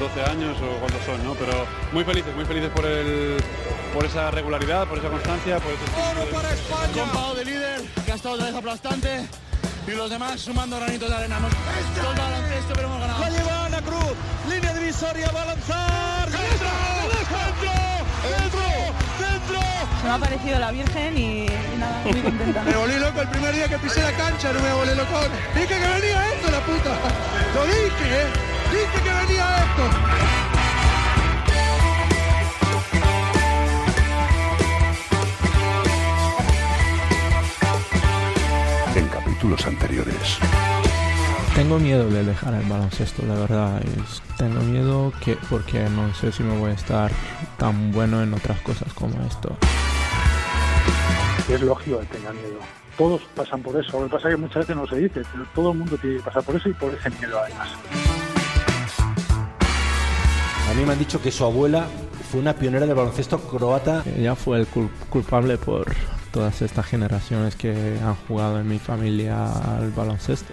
12 años o cuántos son, ¿no? Pero muy felices, muy felices por el por esa regularidad, por esa constancia, por ese ¡Oro para España! de líder, que ha estado otra vez aplastante y los demás sumando granitos de arena. Hemos todo el baloncesto, pero hemos ganado. La lleva Ana Cruz, línea divisoria, va a lanzar. ¡Dentro! ¡Dentro! ¡Dentro! ¡Dentro! Se me ha parecido la Virgen y, y nada, muy contenta. Me volví loco el primer día que pisé la cancha, no me volví loco. Dije que venía esto, la puta. Lo dije, ¿eh? Dije que venía esto. En capítulos anteriores. Tengo miedo de dejar el baloncesto, la verdad. Es- tengo miedo que porque no sé si me voy a estar tan bueno en otras cosas como esto. Es lógico que tenga miedo. Todos pasan por eso. Lo que pasa es que muchas veces no se dice, pero todo el mundo tiene que pasar por eso y por ese miedo además. A mí me han dicho que su abuela fue una pionera del baloncesto croata. Ella fue el cul- culpable por todas estas generaciones que han jugado en mi familia al baloncesto.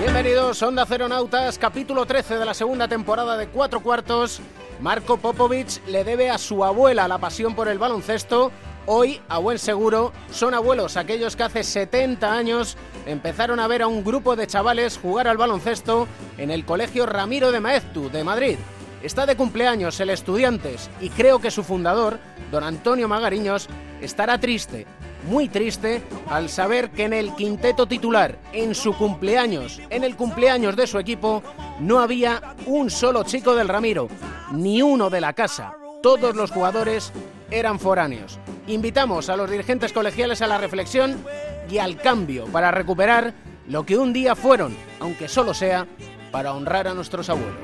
Bienvenidos, Onda Ceronautas, capítulo 13 de la segunda temporada de Cuatro Cuartos. Marco Popovich le debe a su abuela la pasión por el baloncesto. Hoy, a buen seguro, son abuelos aquellos que hace 70 años empezaron a ver a un grupo de chavales jugar al baloncesto en el Colegio Ramiro de Maeztu de Madrid. Está de cumpleaños el Estudiantes y creo que su fundador, don Antonio Magariños, estará triste, muy triste, al saber que en el quinteto titular, en su cumpleaños, en el cumpleaños de su equipo, no había un solo chico del Ramiro, ni uno de la casa. Todos los jugadores eran foráneos. Invitamos a los dirigentes colegiales a la reflexión y al cambio para recuperar lo que un día fueron, aunque solo sea para honrar a nuestros abuelos.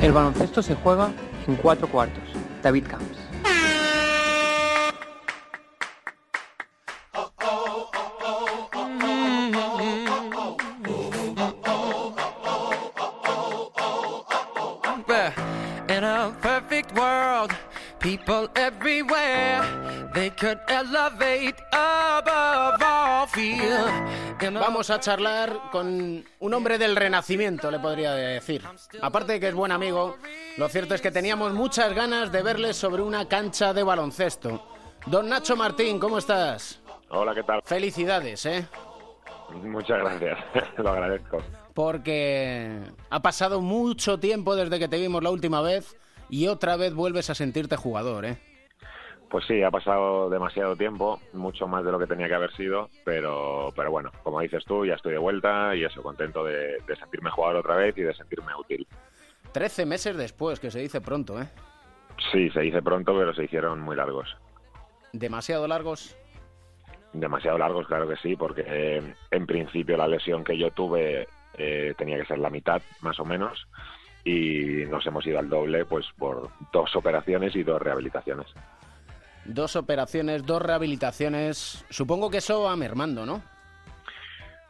El baloncesto se juega en cuatro cuartos. David Camps. People everywhere, they could elevate above all fear. Vamos a charlar con un hombre del renacimiento, le podría decir. Aparte de que es buen amigo, lo cierto es que teníamos muchas ganas de verle sobre una cancha de baloncesto. Don Nacho Martín, ¿cómo estás? Hola, ¿qué tal? Felicidades, ¿eh? Muchas gracias, lo agradezco. Porque ha pasado mucho tiempo desde que te vimos la última vez y otra vez vuelves a sentirte jugador, ¿eh? Pues sí, ha pasado demasiado tiempo, mucho más de lo que tenía que haber sido, pero, pero bueno, como dices tú, ya estoy de vuelta y eso, contento de, de sentirme jugador otra vez y de sentirme útil. Trece meses después, que se dice pronto, ¿eh? Sí, se dice pronto, pero se hicieron muy largos. Demasiado largos. Demasiado largos, claro que sí, porque eh, en principio la lesión que yo tuve eh, tenía que ser la mitad, más o menos, y nos hemos ido al doble, pues por dos operaciones y dos rehabilitaciones. Dos operaciones, dos rehabilitaciones. Supongo que eso va mermando, ¿no?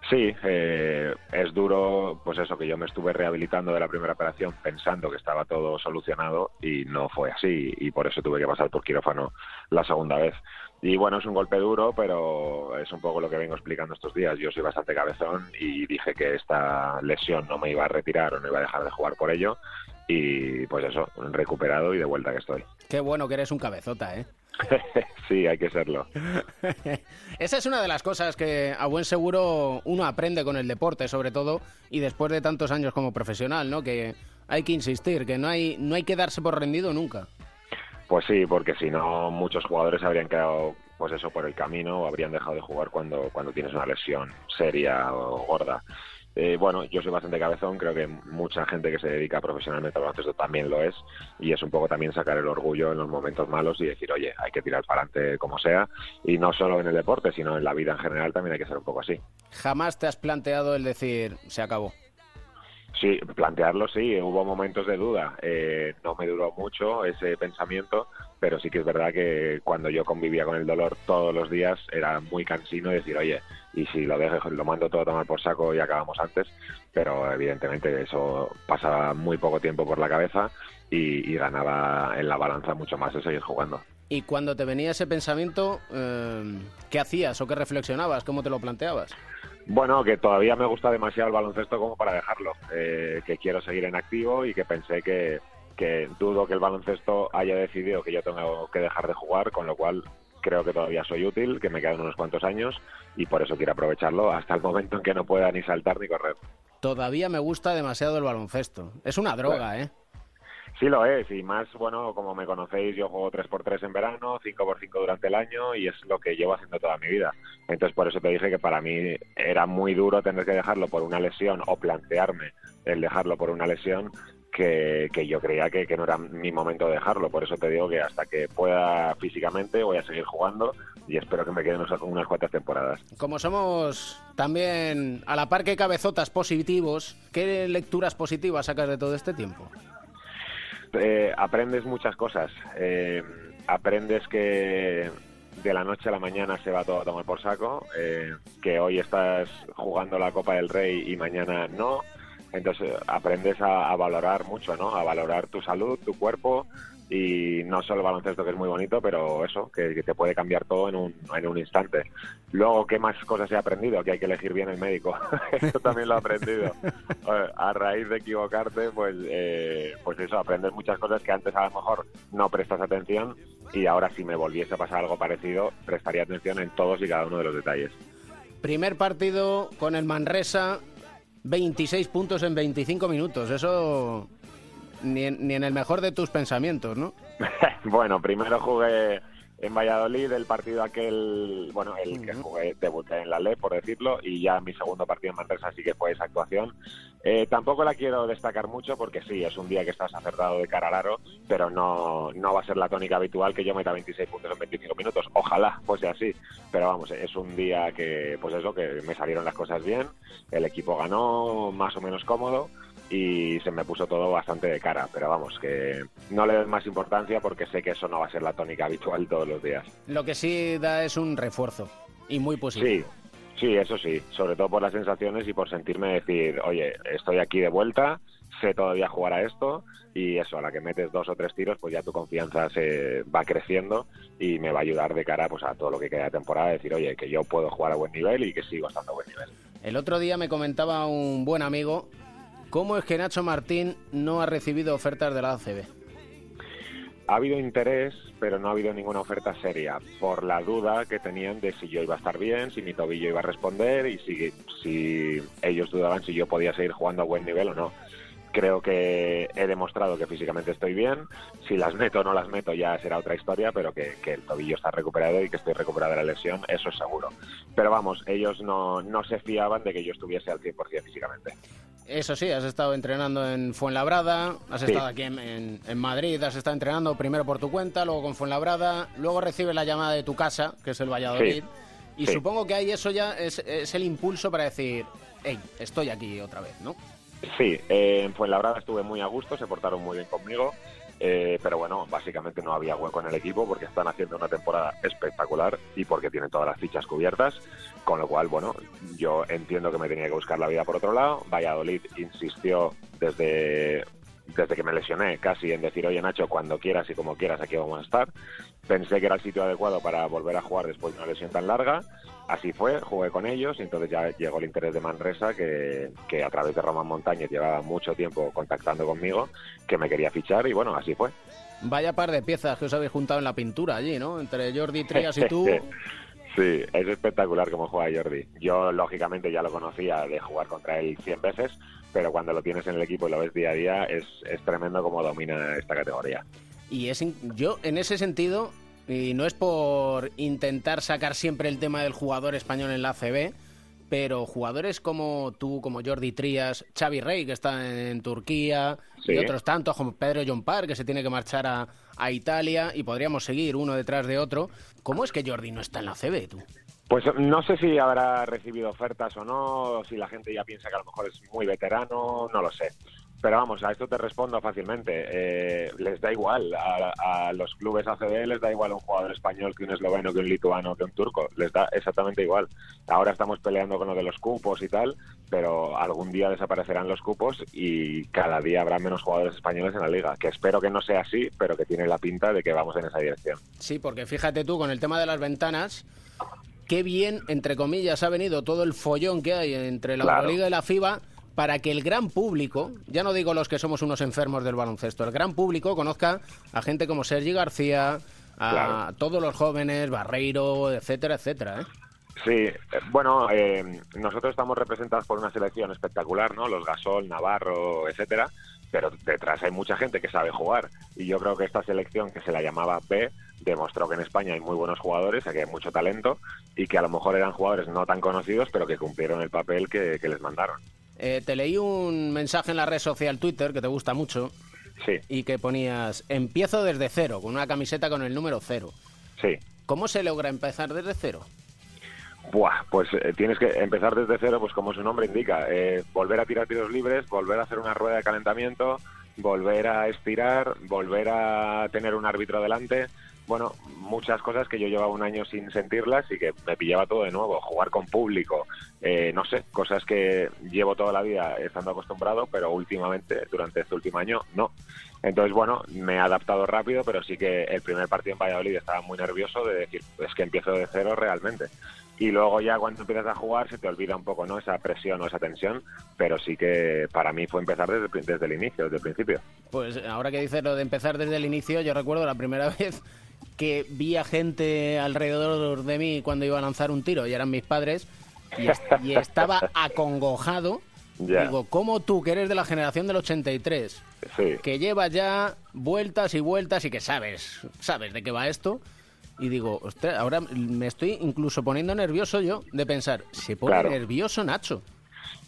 Sí, eh, es duro, pues eso, que yo me estuve rehabilitando de la primera operación pensando que estaba todo solucionado y no fue así y por eso tuve que pasar por quirófano la segunda vez. Y bueno, es un golpe duro, pero es un poco lo que vengo explicando estos días. Yo soy bastante cabezón y dije que esta lesión no me iba a retirar o no iba a dejar de jugar por ello y pues eso, recuperado y de vuelta que estoy. Qué bueno que eres un cabezota, ¿eh? sí, hay que serlo. Esa es una de las cosas que a buen seguro uno aprende con el deporte, sobre todo, y después de tantos años como profesional, ¿no? Que hay que insistir, que no hay, no hay que darse por rendido nunca. Pues sí, porque si no muchos jugadores habrían quedado pues eso por el camino o habrían dejado de jugar cuando, cuando tienes una lesión seria o gorda. Eh, bueno, yo soy bastante cabezón, creo que mucha gente que se dedica profesionalmente al baloncesto también lo es, y es un poco también sacar el orgullo en los momentos malos y decir, oye, hay que tirar para adelante como sea, y no solo en el deporte, sino en la vida en general también hay que ser un poco así. Jamás te has planteado el decir, se acabó. Sí, plantearlo sí, hubo momentos de duda. Eh, no me duró mucho ese pensamiento, pero sí que es verdad que cuando yo convivía con el dolor todos los días era muy cansino decir, oye, y si lo dejo, lo mando todo a tomar por saco y acabamos antes, pero evidentemente eso pasaba muy poco tiempo por la cabeza y, y ganaba en la balanza mucho más el seguir jugando. Y cuando te venía ese pensamiento, eh, ¿qué hacías o qué reflexionabas? ¿Cómo te lo planteabas? Bueno, que todavía me gusta demasiado el baloncesto como para dejarlo, eh, que quiero seguir en activo y que pensé que, que dudo que el baloncesto haya decidido que yo tengo que dejar de jugar, con lo cual creo que todavía soy útil, que me quedan unos cuantos años y por eso quiero aprovecharlo hasta el momento en que no pueda ni saltar ni correr. Todavía me gusta demasiado el baloncesto. Es una droga, ¿eh? Sí lo es, y más, bueno, como me conocéis, yo juego 3x3 en verano, 5x5 durante el año y es lo que llevo haciendo toda mi vida. Entonces por eso te dije que para mí era muy duro tener que dejarlo por una lesión o plantearme el dejarlo por una lesión que, que yo creía que, que no era mi momento de dejarlo. Por eso te digo que hasta que pueda físicamente voy a seguir jugando y espero que me queden unas, unas cuantas temporadas. Como somos también a la par que cabezotas positivos, ¿qué lecturas positivas sacas de todo este tiempo? Eh, aprendes muchas cosas. Eh, aprendes que de la noche a la mañana se va todo a tomar por saco, eh, que hoy estás jugando la Copa del Rey y mañana no. Entonces aprendes a, a valorar mucho, ¿no? A valorar tu salud, tu cuerpo y no solo el baloncesto que es muy bonito, pero eso, que, que te puede cambiar todo en un, en un instante. Luego, ¿qué más cosas he aprendido? Que hay que elegir bien el médico. eso también lo he aprendido. Eh, A raíz de equivocarte, pues, eh, pues eso, aprendes muchas cosas que antes a lo mejor no prestas atención y ahora si me volviese a pasar algo parecido, prestaría atención en todos y cada uno de los detalles. Primer partido con el Manresa, 26 puntos en 25 minutos. Eso ni en, ni en el mejor de tus pensamientos, ¿no? bueno, primero jugué en Valladolid el partido aquel, bueno, el que jugué, debuté en la LE, por decirlo, y ya mi segundo partido en Manresa sí que fue esa actuación. Eh, tampoco la quiero destacar mucho porque sí, es un día que estás acertado de cara al aro, pero no, no va a ser la tónica habitual que yo meta 26 puntos en 25 minutos. Ojalá fuese así, pero vamos, es un día que, pues eso, que me salieron las cosas bien, el equipo ganó más o menos cómodo y se me puso todo bastante de cara, pero vamos, que no le doy más importancia porque sé que eso no va a ser la tónica habitual todos los días. Lo que sí da es un refuerzo y muy positivo. Sí, sí, eso sí, sobre todo por las sensaciones y por sentirme decir, oye, estoy aquí de vuelta, sé todavía jugar a esto y eso, a la que metes dos o tres tiros, pues ya tu confianza se va creciendo y me va a ayudar de cara pues a todo lo que queda de temporada, decir, oye, que yo puedo jugar a buen nivel y que sigo estando a buen nivel. El otro día me comentaba un buen amigo cómo es que Nacho Martín no ha recibido ofertas de la ACB. Ha habido interés, pero no ha habido ninguna oferta seria, por la duda que tenían de si yo iba a estar bien, si mi tobillo iba a responder y si, si ellos dudaban si yo podía seguir jugando a buen nivel o no. Creo que he demostrado que físicamente estoy bien. Si las meto o no las meto ya será otra historia, pero que, que el tobillo está recuperado y que estoy recuperado de la lesión, eso es seguro. Pero vamos, ellos no, no se fiaban de que yo estuviese al 100% físicamente. Eso sí, has estado entrenando en Fuenlabrada, has Sí. estado aquí en, en- en Madrid, has estado entrenando primero por tu cuenta, luego con Fuenlabrada, luego recibes la llamada de tu casa, que es el Valladolid, y Sí. supongo que ahí eso ya es, es el impulso para decir, hey, estoy aquí otra vez, ¿no? Sí, eh, en Fuenlabrada estuve muy a gusto, se portaron muy bien conmigo, eh, pero bueno, básicamente no había hueco en el equipo porque están haciendo una temporada espectacular y porque tienen todas las fichas cubiertas, con lo cual, bueno, yo entiendo que me tenía que buscar la vida por otro lado. Valladolid insistió desde, desde que me lesioné casi en decir, oye Nacho, cuando quieras y como quieras aquí vamos a estar. Pensé que era el sitio adecuado para volver a jugar después de una lesión tan larga. Así fue, jugué con ellos y entonces ya llegó el interés de Manresa, que, que a través de Román Montañez llevaba mucho tiempo contactando conmigo, que me quería fichar y bueno, así fue. Vaya par de piezas que os habéis juntado en la pintura allí, ¿no? Entre Jordi Trias y tú. Sí, es espectacular cómo juega Jordi. Yo, lógicamente, ya lo conocía de jugar contra él 100 veces, pero cuando lo tienes en el equipo y lo ves día a día, es, es tremendo cómo domina esta categoría. Y es yo, en ese sentido, y no es por intentar sacar siempre el tema del jugador español en la ACB, pero jugadores como tú, como Jordi Trías, Xavi Rey, que está en Turquía, y otros tantos como Pedro John Parr, que se tiene que marchar a, a Italia, y podríamos seguir uno detrás de otro. ¿Cómo es que Jordi no está en la ACB, tú? Pues no sé si habrá recibido ofertas o no, o si la gente ya piensa que a lo mejor es muy veterano, no lo sé. Pero vamos, a esto te respondo fácilmente. Eh, les da igual. A, a los clubes ACB les da igual un jugador español que un esloveno, que un lituano, que un turco. Les da exactamente igual. Ahora estamos peleando con lo de los cupos y tal, pero algún día desaparecerán los cupos y cada día habrá menos jugadores españoles en la liga. Que espero que no sea así, pero que tiene la pinta de que vamos en esa dirección. Sí, porque fíjate tú, con el tema de las ventanas, qué bien, entre comillas, ha venido todo el follón que hay entre la Claro. Euroliga y la FIBA para que el gran público, ya no digo los que somos unos enfermos del baloncesto, el gran público conozca a gente como Sergi García, a Claro. todos los jóvenes, Barreiro, etcétera, etcétera. ¿eh? Sí, eh, bueno, eh, nosotros estamos representados por una selección espectacular, ¿no? Los Gasol, Navarro, etcétera, pero detrás hay mucha gente que sabe jugar y yo creo que esta selección que se la llamaba B demostró que en España hay muy buenos jugadores, que hay mucho talento y que a lo mejor eran jugadores no tan conocidos, pero que cumplieron el papel que, que les mandaron. Eh, te leí un mensaje en la red social Twitter que te gusta mucho Sí, y que ponías empiezo desde cero, con una camiseta con el número cero. sí. ¿Cómo se logra empezar desde cero? Buah, pues eh, tienes que empezar desde cero, pues como su nombre indica, eh, volver a tirar tiros libres, volver a hacer una rueda de calentamiento, volver a estirar, volver a tener un árbitro delante. Bueno, muchas cosas que yo llevaba un año sin sentirlas y que me pillaba todo de nuevo. Jugar con público, eh, no sé, cosas que llevo toda la vida estando acostumbrado, pero últimamente, durante este último año, no. Entonces, bueno, me he adaptado rápido, pero sí que el primer partido en Valladolid estaba muy nervioso de decir, es que empiezo de cero realmente. Y luego ya cuando empiezas a jugar se te olvida un poco, ¿no? Esa presión o esa tensión, pero sí que para mí fue empezar desde, desde el inicio, desde el principio. Pues ahora que dices lo de empezar desde el inicio, yo recuerdo la primera vez que vi a gente alrededor de mí cuando iba a lanzar un tiro y eran mis padres y, est- y estaba acongojado. Ya. Digo, ¿cómo tú, que eres de la generación del 83, Sí. que llevas ya vueltas y vueltas y que sabes, sabes de qué va esto? Y digo, ostras, ahora me estoy incluso poniendo nervioso yo de pensar, se pone Claro. nervioso Nacho.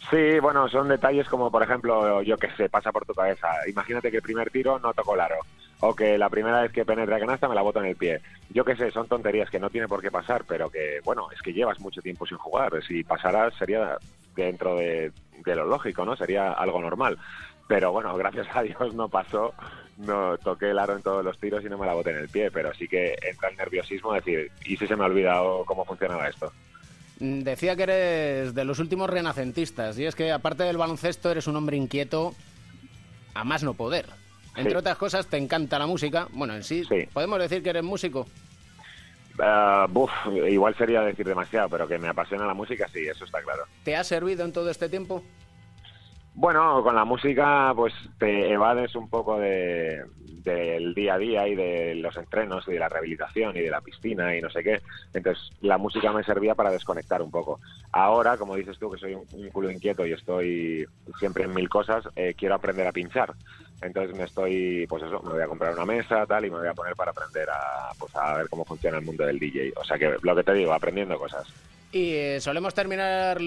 Sí, bueno, son detalles como, por ejemplo, yo que sé, pasa por tu cabeza. Imagínate que el primer tiro no tocó el aro. O que la primera vez que penetra canasta me la boto en el pie. Yo que sé, son tonterías que no tiene por qué pasar, pero que, bueno, es que llevas mucho tiempo sin jugar. Si pasara sería dentro de, de lo lógico, ¿no? Sería algo normal. Pero bueno, gracias a Dios no pasó, no toqué el aro en todos los tiros y no me la boté en el pie, pero sí que entra el nerviosismo de decir, ¿y si se me ha olvidado cómo funcionaba esto? Mm, Decía que eres de los últimos renacentistas y es que aparte del baloncesto eres un hombre inquieto a más no poder. Entre Sí. otras cosas te encanta la música. Bueno, en sí, Sí. podemos decir que eres músico. Ah, buf, igual sería decir demasiado, pero que me apasiona la música, sí, eso está claro. ¿Te ha servido en todo este tiempo? Bueno, con la música pues te evades un poco de, del día a día y de los entrenos y de la rehabilitación y de la piscina y no sé qué. Entonces la música me servía para desconectar un poco. Ahora, como dices tú, que soy un, un culo inquieto y estoy siempre en mil cosas, eh, quiero aprender a pinchar. Entonces me estoy, pues eso, me voy a comprar una mesa tal y me voy a poner para aprender a, pues a ver cómo funciona el mundo del DJ. O sea que lo que te digo, aprendiendo cosas. Y eh, solemos terminar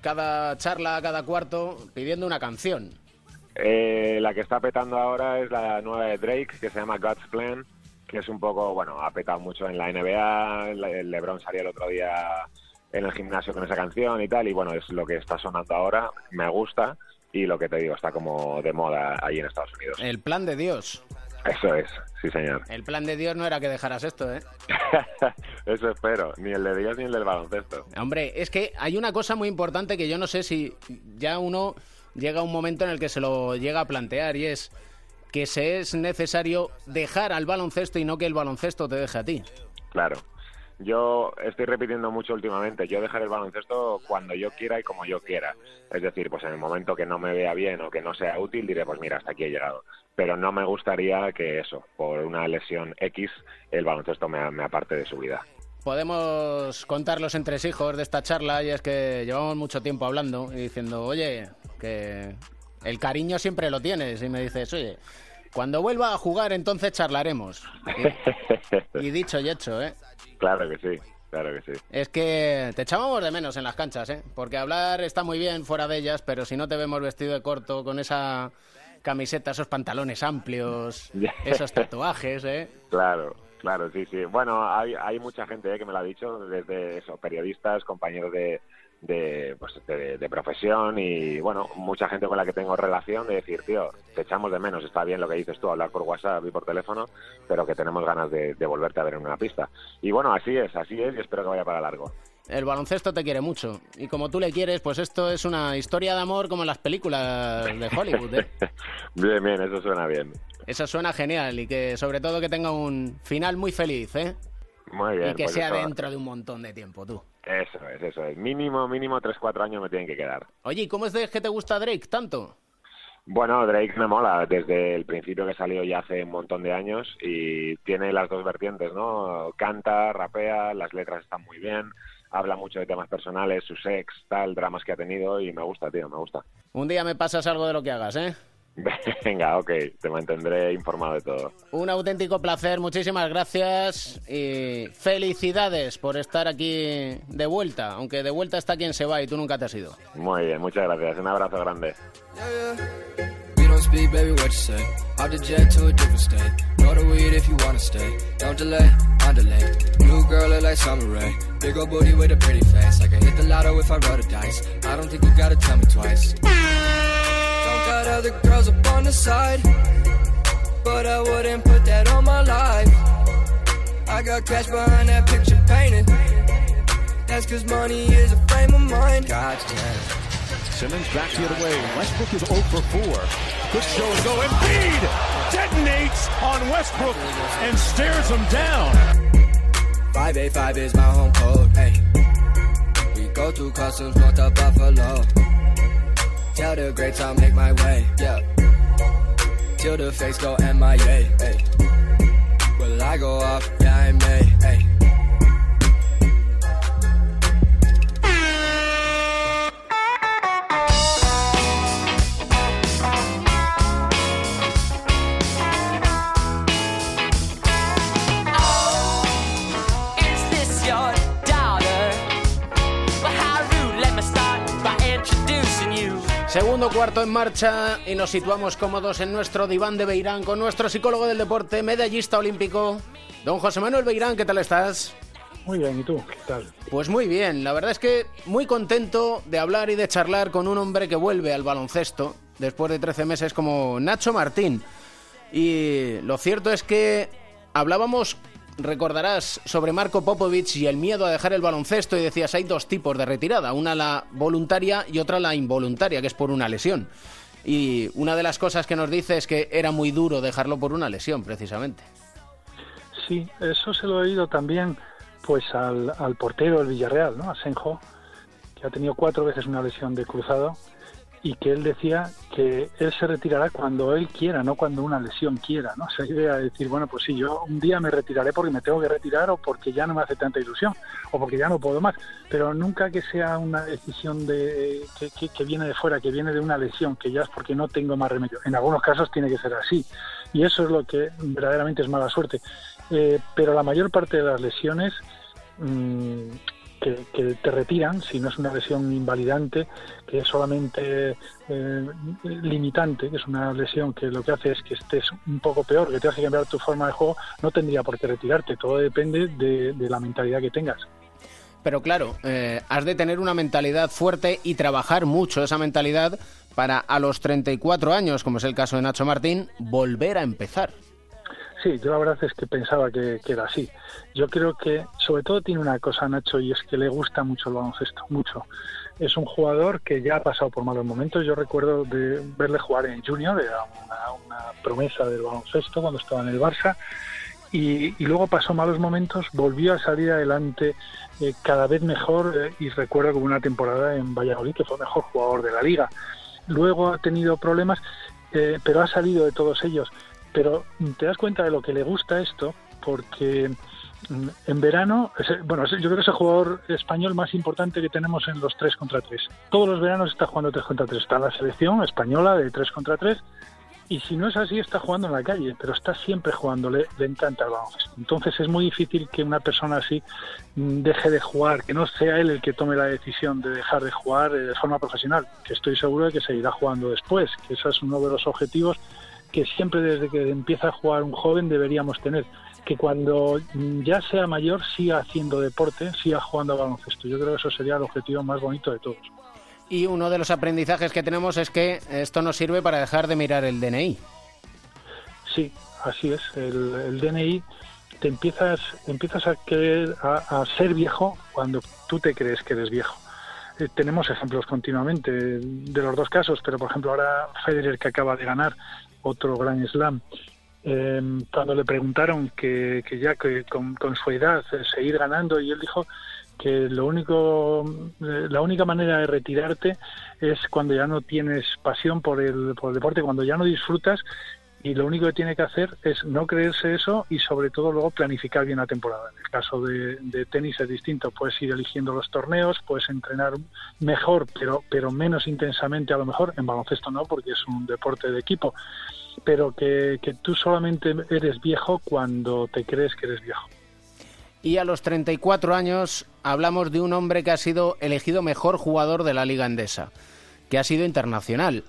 cada charla, cada cuarto, pidiendo una canción. Eh, la que está petando ahora es la nueva de Drake, que se llama God's Plan, que es un poco, bueno, ha petado mucho en la NBA, LeBron salió el otro día en el gimnasio con esa canción y tal, y bueno, es lo que está sonando ahora, me gusta, y lo que te digo, está como de moda ahí en Estados Unidos. El plan de Dios. Eso es, sí señor. El plan de Dios no era que dejaras esto, ¿eh? Eso espero, ni el de Dios ni el del baloncesto. Hombre, es que hay una cosa muy importante que yo no sé si ya uno llega a un momento en el que se lo llega a plantear y es que se es necesario dejar al baloncesto y no que el baloncesto te deje a ti. Claro. Yo estoy repitiendo mucho últimamente, yo dejaré el baloncesto cuando yo quiera y como yo quiera. Es decir, pues en el momento que no me vea bien o que no sea útil, diré, pues mira, hasta aquí he llegado. Pero no me gustaría que eso, por una lesión X, el baloncesto me, me aparte de su vida. Podemos contar los entresijos de esta charla y es que llevamos mucho tiempo hablando y diciendo, oye, que el cariño siempre lo tienes. Y me dices, oye, cuando vuelva a jugar entonces charlaremos. Y, y dicho y hecho, ¿eh? Claro que sí, claro que sí. Es que te echábamos de menos en las canchas, ¿eh? Porque hablar está muy bien fuera de ellas, pero si no te vemos vestido de corto con esa camiseta, esos pantalones amplios, esos tatuajes, ¿eh? Claro, claro, sí, sí. Bueno, hay, hay mucha gente eh, que me lo ha dicho, desde eso, periodistas, compañeros de, de, pues, de, de profesión y bueno, mucha gente con la que tengo relación de decir, tío, te echamos de menos, está bien lo que dices tú, hablar por WhatsApp y por teléfono, pero que tenemos ganas de, de volverte a ver en una pista. Y bueno, así es, así es y espero que vaya para largo. El baloncesto te quiere mucho. Y como tú le quieres, pues esto es una historia de amor como en las películas de Hollywood. ¿eh? bien, bien, eso suena bien. Eso suena genial y que sobre todo que tenga un final muy feliz, ¿eh? Muy bien. Y que pues sea eso- dentro de un montón de tiempo, tú. Eso es, eso es. Mínimo, mínimo 3-4 años me tienen que quedar. Oye, ¿y cómo es de que te gusta Drake tanto? Bueno, Drake me mola desde el principio que salió ya hace un montón de años y tiene las dos vertientes, ¿no? Canta, rapea, las letras están muy bien, habla mucho de temas personales, su sex, tal, dramas que ha tenido y me gusta, tío, me gusta. Un día me pasas algo de lo que hagas, ¿eh? Venga, ok, te mantendré informado de todo. Un auténtico placer, muchísimas gracias y felicidades por estar aquí de vuelta, aunque de vuelta está quien se va y tú nunca te has ido. Muy bien, muchas gracias, un abrazo grande. Got other girls up on the side. But I wouldn't put that on my life. I got cash behind that picture painted. That's cause money is a frame of mind. Gotcha. Simmons back the other way. Westbrook is 0 for 4. Good show and go. Embiid detonates on Westbrook and stares him down. 585 is my home code. Hey, we go to customs north of Buffalo. Tell the greats I'll make my way. Yeah, till the face go MIA. Hey, will I go off? Yeah, I may. Hey. Segundo cuarto en marcha y nos situamos cómodos en nuestro diván de Beirán con nuestro psicólogo del deporte, medallista olímpico, don José Manuel Beirán. ¿Qué tal estás? Muy bien, ¿y tú? ¿Qué tal? Pues muy bien, la verdad es que muy contento de hablar y de charlar con un hombre que vuelve al baloncesto después de 13 meses como Nacho Martín. Y lo cierto es que hablábamos, recordarás, sobre Marco Popovich y el miedo a dejar el baloncesto y decías hay dos tipos de retirada, una la voluntaria y otra la involuntaria, que es por una lesión. Y una de las cosas que nos dice es que era muy duro dejarlo por una lesión, precisamente. Sí, eso se lo he oído también pues al, al portero del Villarreal, ¿no? A Senjo, que ha tenido cuatro veces una lesión de cruzado y que él decía que él se retirará cuando él quiera, no cuando una lesión quiera, ¿no? Esa idea de decir, bueno, pues sí, yo un día me retiraré porque me tengo que retirar o porque ya no me hace tanta ilusión o porque ya no puedo más, pero nunca que sea una decisión de que, que- viene de fuera, que viene de una lesión, que ya es porque no tengo más remedio. En algunos casos tiene que ser así y eso es lo que verdaderamente es mala suerte. Eh, pero la mayor parte de las lesiones mm, que, te retiran, si no es una lesión invalidante, que es solamente eh, limitante, que es una lesión que lo que hace es que estés un poco peor, que te hace cambiar tu forma de juego, no tendría por qué retirarte. Todo depende de, de la mentalidad que tengas. Pero claro, eh, has de tener una mentalidad fuerte y trabajar mucho esa mentalidad para a los 34 años, como es el caso de Nacho Martín, volver a empezar. Sí, yo la verdad es que pensaba que, era así. Yo creo que sobre todo tiene una cosa Nacho y es que le gusta mucho el baloncesto, mucho. Es un jugador que ya ha pasado por malos momentos. Yo recuerdo de verle jugar en Junior, era una, promesa del baloncesto cuando estaba en el Barça. Y, y luego pasó malos momentos, volvió a salir adelante eh, cada vez mejor eh, y recuerdo como una temporada en Valladolid que fue el mejor jugador de la liga. Luego ha tenido problemas, eh, pero ha salido de todos ellos. Pero mm, te das cuenta de lo que le gusta esto, porque mm, en verano, ese- bueno, yo creo que es el jugador español más importante que tenemos en los 3 contra 3. Todos los veranos está jugando 3 contra 3. Está en la selección española de 3 contra 3 y si no es así está jugando en la calle, pero está siempre jugando, le, le encanta el baloncesto. Entonces es muy difícil que una persona así mm, deje de jugar, que no sea él el que tome la decisión de dejar de jugar eh, de forma profesional, que estoy seguro de que seguirá jugando después, que ese es uno de los objetivos que siempre desde que empieza a jugar un joven deberíamos tener, que cuando ya sea mayor siga haciendo deporte, siga jugando a baloncesto. Yo creo que eso sería el objetivo más bonito de todos. Y uno de los aprendizajes que tenemos es que esto nos sirve para dejar de mirar el DNI. Sí, así es. El, el DNI te empiezas, empiezas a, querer, a, a ser viejo cuando tú te crees que eres viejo. Eh, tenemos ejemplos continuamente de los dos casos, pero por ejemplo ahora Federer que acaba de ganar otro gran slam, eh, cuando le preguntaron que, que ya que con, con su edad eh, seguir ganando y él dijo que lo único eh, la única manera de retirarte es cuando ya no tienes pasión por el, por el deporte, cuando ya no disfrutas y lo único que tiene que hacer es no creerse eso y sobre todo luego planificar bien la temporada. En el caso de, tenis es distinto, puedes ir eligiendo los torneos, puedes entrenar mejor pero, pero menos intensamente a lo mejor, en baloncesto no porque es un deporte de equipo, pero que, que tú solamente eres viejo cuando te crees que eres viejo. Y a los 34 años hablamos de un hombre que ha sido elegido mejor jugador de la Liga Endesa, que ha sido internacional,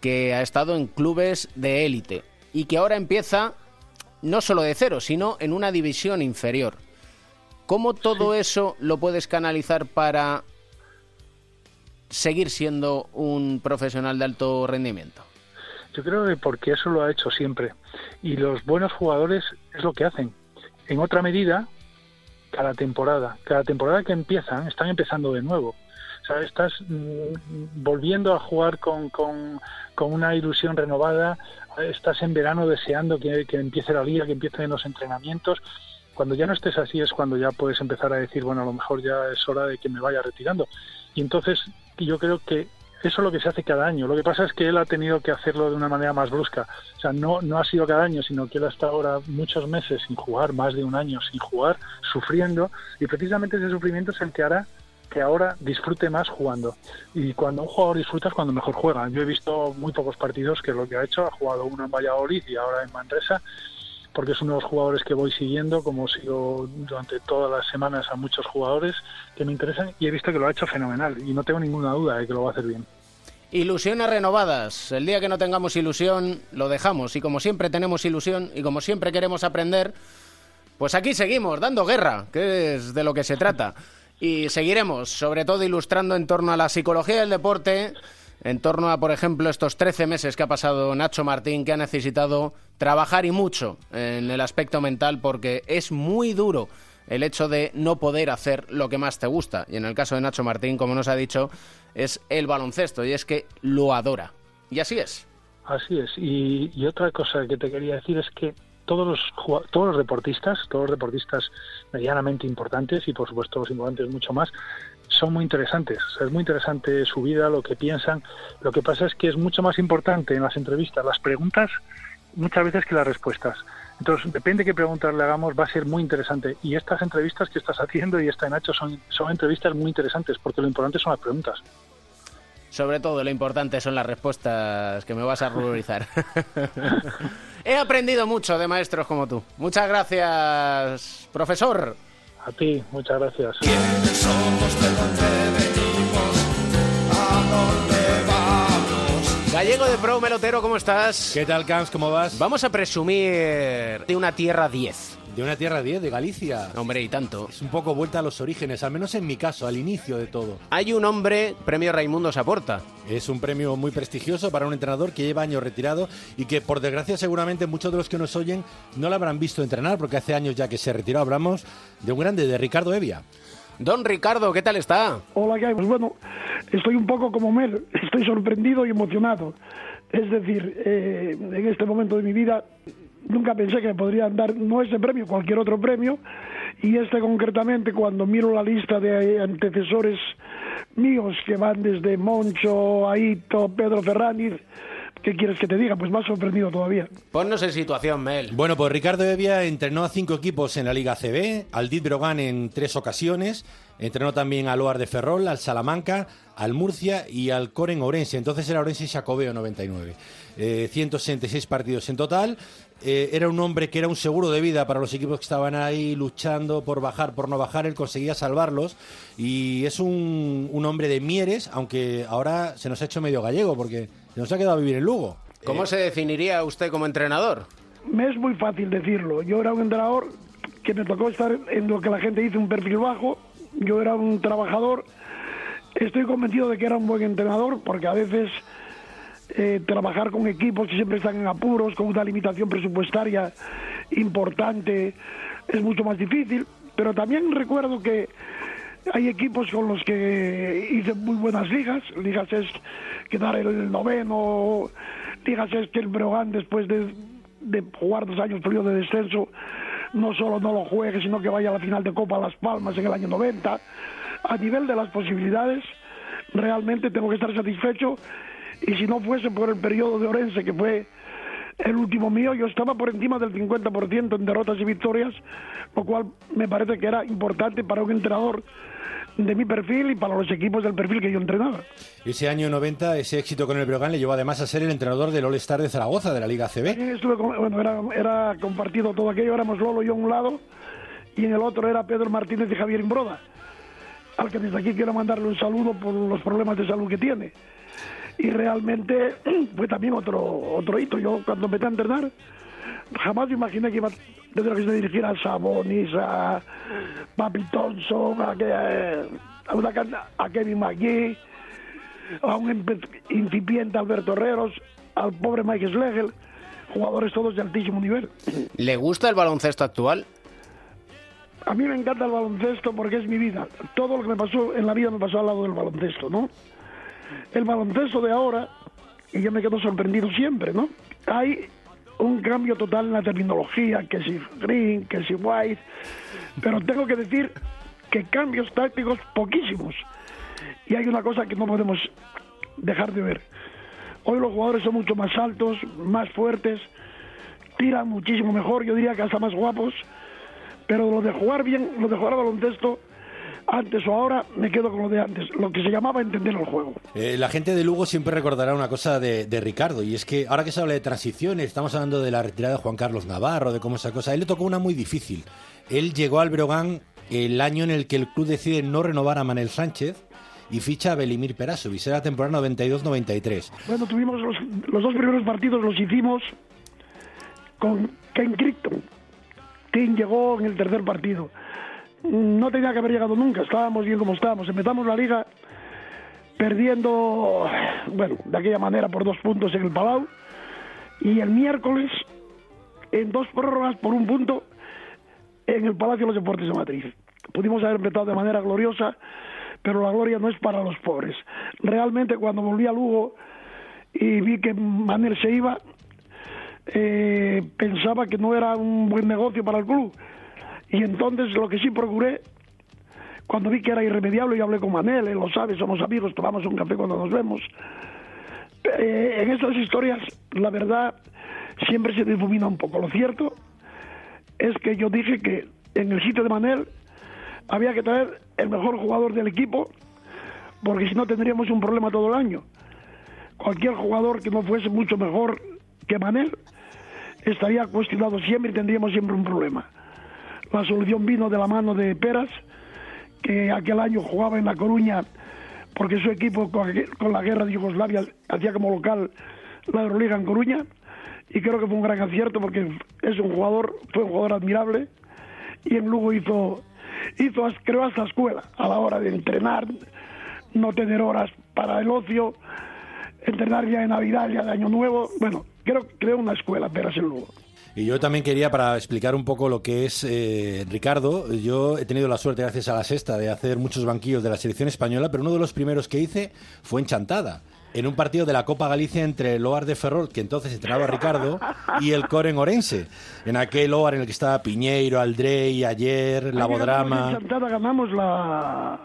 que ha estado en clubes de élite y que ahora empieza no solo de cero, sino en una división inferior. ¿Cómo todo eso lo puedes canalizar para seguir siendo un profesional de alto rendimiento? Yo creo que porque eso lo ha hecho siempre. Y los buenos jugadores es lo que hacen. En otra medida, cada temporada, cada temporada que empiezan, están empezando de nuevo. Sea, estás mm, volviendo a jugar con, con, con una ilusión renovada, estás en verano deseando que, que empiece la liga, que empiecen los entrenamientos. Cuando ya no estés así es cuando ya puedes empezar a decir, bueno, a lo mejor ya es hora de que me vaya retirando. Y entonces yo creo que eso es lo que se hace cada año. Lo que pasa es que él ha tenido que hacerlo de una manera más brusca. O sea, no, no ha sido cada año, sino que él hasta ahora muchos meses sin jugar, más de un año sin jugar, sufriendo. Y precisamente ese sufrimiento es el que hará que ahora disfrute más jugando. Y cuando un jugador disfruta es cuando mejor juega. Yo he visto muy pocos partidos que lo que ha hecho, ha jugado uno en Valladolid y ahora en Manresa, porque es uno de los jugadores que voy siguiendo, como sigo durante todas las semanas a muchos jugadores que me interesan y he visto que lo ha hecho fenomenal y no tengo ninguna duda de que lo va a hacer bien. Ilusiones renovadas. El día que no tengamos ilusión, lo dejamos. Y como siempre tenemos ilusión y como siempre queremos aprender, pues aquí seguimos, dando guerra, que es de lo que se trata. Y seguiremos, sobre todo ilustrando en torno a la psicología del deporte, en torno a, por ejemplo, estos 13 meses que ha pasado Nacho Martín, que ha necesitado trabajar y mucho en el aspecto mental, porque es muy duro el hecho de no poder hacer lo que más te gusta. Y en el caso de Nacho Martín, como nos ha dicho, es el baloncesto, y es que lo adora. Y así es. Así es. Y, y otra cosa que te quería decir es que todos los todos los deportistas, todos los deportistas medianamente importantes y por supuesto los importantes mucho más, son muy interesantes. Es muy interesante su vida, lo que piensan. Lo que pasa es que es mucho más importante en las entrevistas las preguntas muchas veces que las respuestas. Entonces, depende qué preguntas le hagamos, va a ser muy interesante. Y estas entrevistas que estás haciendo y esta de Nacho son, son entrevistas muy interesantes porque lo importante son las preguntas. Sobre todo, lo importante son las respuestas que me vas a ruborizar. He aprendido mucho de maestros como tú. Muchas gracias, profesor. A ti, muchas gracias. Gallego de Pro Melotero, ¿cómo estás? ¿Qué tal, Camps? ¿Cómo vas? Vamos a presumir de una tierra 10. De una tierra 10, de Galicia. Hombre, y tanto. Es un poco vuelta a los orígenes, al menos en mi caso, al inicio de todo. Hay un hombre, premio Raimundo Saporta. Es un premio muy prestigioso para un entrenador que lleva años retirado y que, por desgracia, seguramente muchos de los que nos oyen no lo habrán visto entrenar, porque hace años ya que se retiró. Hablamos de un grande, de Ricardo Evia. Don Ricardo, ¿qué tal está? Hola, ¿qué hay? Pues bueno, estoy un poco como Mel, estoy sorprendido y emocionado. Es decir, eh, en este momento de mi vida nunca pensé que me podrían dar no ese premio, cualquier otro premio, y este concretamente cuando miro la lista de antecesores míos que van desde Moncho, Aito, Pedro Ferraniz, ¿qué quieres que te diga? Pues más sorprendido todavía. Ponnos en situación, Mel. Bueno, pues Ricardo Evia entrenó a cinco equipos en la Liga CB, al Dit Brogan en tres ocasiones, entrenó también al Oar de Ferrol, al Salamanca, al Murcia y al Coren Orense. Entonces era Orense y Xacobeo 99. Eh, 166 partidos en total. Eh, era un hombre que era un seguro de vida para los equipos que estaban ahí luchando por bajar, por no bajar. Él conseguía salvarlos. Y es un, un hombre de Mieres, aunque ahora se nos ha hecho medio gallego porque se nos ha quedado a vivir en Lugo. ¿Cómo se definiría usted como entrenador? me es muy fácil decirlo. Yo era un entrenador que me tocó estar en lo que la gente dice un perfil bajo. Yo era un trabajador. Estoy convencido de que era un buen entrenador porque a veces eh, trabajar con equipos que siempre están en apuros, con una limitación presupuestaria importante, es mucho más difícil. Pero también recuerdo que hay equipos con los que hice muy buenas ligas. Ligas es quedar el noveno, ligas es que el Breogán después de, de jugar dos años periodo de descenso no solo no lo juegue, sino que vaya a la final de Copa Las Palmas en el año 90. A nivel de las posibilidades, realmente tengo que estar satisfecho y si no fuese por el periodo de Orense, que fue el último mío, yo estaba por encima del 50% en derrotas y victorias, lo cual me parece que era importante para un entrenador de mi perfil y para los equipos del perfil que yo entrenaba. Ese año 90, ese éxito con el Breogán le llevó además a ser el entrenador del All-Star de Zaragoza, de la Liga CB. Con- bueno, era, era compartido todo aquello, éramos Lolo y yo a un lado, y en el otro era Pedro Martínez y Javier Imbroda, al que desde aquí quiero mandarle un saludo por los problemas de salud que tiene. Y realmente fue también otro, otro hito. Yo cuando empecé a entrenar, jamás me imaginé que iba a tener que dirigir a Sabonis, a Papi Thompson, a, que- a, una a Kevin McGee, a un incipiente Alberto Herreros, al pobre Mike Schlegel, jugadores todos de altísimo nivel. ¿Le gusta el baloncesto actual? A mí me encanta el baloncesto porque es mi vida. Todo lo que me pasó en la vida me pasó al lado del baloncesto, ¿no? El baloncesto de ahora, y yo me quedo sorprendido siempre, ¿no? Hay un cambio total en la terminología, que si Green, que si White, pero tengo que decir que cambios tácticos poquísimos. Y hay una cosa que no podemos dejar de ver. Hoy los jugadores son mucho más altos, más fuertes, tiran muchísimo mejor, yo diría que hasta más guapos, pero lo de jugar bien, lo de jugar al baloncesto, antes o ahora, me quedo con lo de antes, lo que se llamaba entender el juego. Eh, la gente de Lugo siempre recordará una cosa de, de Ricardo, y es que ahora que se habla de transiciones, estamos hablando de la retirada de Juan Carlos Navarro, de cómo esa cosa, a él le tocó una muy difícil. Él llegó al Breogán el año en el que el club decide no renovar a Manel Sánchez y ficha a Belimir Perasovic, era temporada 92-93. Bueno, tuvimos los, los dos primeros partidos, los hicimos con Ken Crichton. Ken llegó en el tercer partido. No tenía que haber llegado nunca, estábamos bien como estábamos. Empezamos la liga perdiendo, bueno, de aquella manera por dos puntos en el Palau. Y el miércoles, en dos prórrogas por un punto, en el Palacio de los Deportes de Madrid. Pudimos haber empezado de manera gloriosa, pero la gloria no es para los pobres. Realmente cuando volví a Lugo y vi que Manel se iba, eh, pensaba que no era un buen negocio para el club. Y entonces lo que sí procuré, cuando vi que era irremediable, yo hablé con Manel, él lo sabe, somos amigos, tomamos un café cuando nos vemos. Eh, en estas historias, la verdad, siempre se difumina un poco. Lo cierto es que yo dije que en el sitio de Manel había que traer el mejor jugador del equipo, porque si no tendríamos un problema todo el año. Cualquier jugador que no fuese mucho mejor que Manel estaría cuestionado siempre y tendríamos siempre un problema. La solución vino de la mano de Peras, que aquel año jugaba en La Coruña porque su equipo con la guerra de Yugoslavia hacía como local la Euroliga en Coruña y creo que fue un gran acierto porque es un jugador, fue un jugador admirable y en Lugo hizo, hizo creo hasta escuela a la hora de entrenar, no tener horas para el ocio, entrenar ya de Navidad, ya de Año Nuevo, bueno, creo creo una escuela Peras en Lugo. Y yo también quería, para explicar un poco lo que es eh, Ricardo, yo he tenido la suerte, gracias a la sexta, de hacer muchos banquillos de la selección española, pero uno de los primeros que hice fue en Chantada, en un partido de la Copa Galicia entre el Oar de Ferrol, que entonces entrenaba a Ricardo, y el Coren Orense. En aquel Oar en el que estaba Piñeiro, Aldrey, Ayer, Labodrama. Ganamos la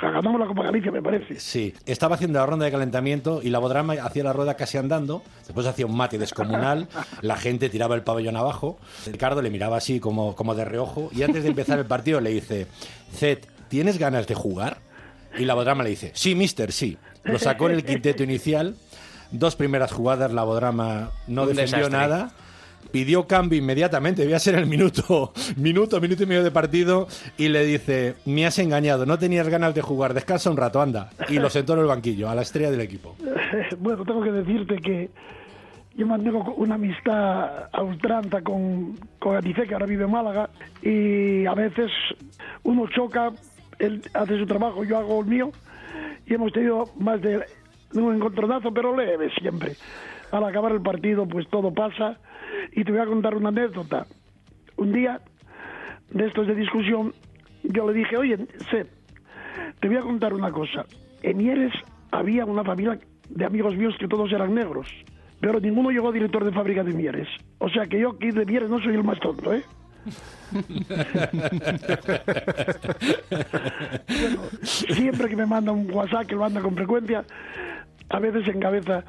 ganamos la Copa Galicia, me parece. Sí, estaba haciendo la ronda de calentamiento y la Bodrama hacía la rueda casi andando, después hacía un mate descomunal, la gente tiraba el pabellón abajo, Ricardo le miraba así como, como de reojo y antes de empezar el partido le dice, Zed, ¿tienes ganas de jugar? Y la Bodrama le dice, sí, mister, sí. Lo sacó en el quinteto inicial, dos primeras jugadas, la Bodrama no Un defendió desastre. nada. Pidió cambio inmediatamente, debía ser el minuto, minuto, minuto y medio de partido, y le dice, me has engañado, no tenías ganas de jugar, descansa un rato, anda. Y lo sentó en el banquillo, a la estrella del equipo. bueno, tengo que decirte que yo mantengo una amistad a ultranza con, con Anice, que ahora vive en Málaga, y a veces uno choca, él hace su trabajo, yo hago el mío, y hemos tenido más de un encontronazo, pero leve siempre. Al acabar el partido, pues todo pasa, y te voy a contar una anécdota. Un día, de estos de discusión, yo le dije, oye, Seth, te voy a contar una cosa. En Mieres había una familia de amigos míos que todos eran negros, pero ninguno llegó a director de fábrica de Mieres. O sea que yo aquí de Mieres no soy el más tonto, ¿eh? Siempre que me manda un WhatsApp, que lo manda con frecuencia, a veces en cabeza,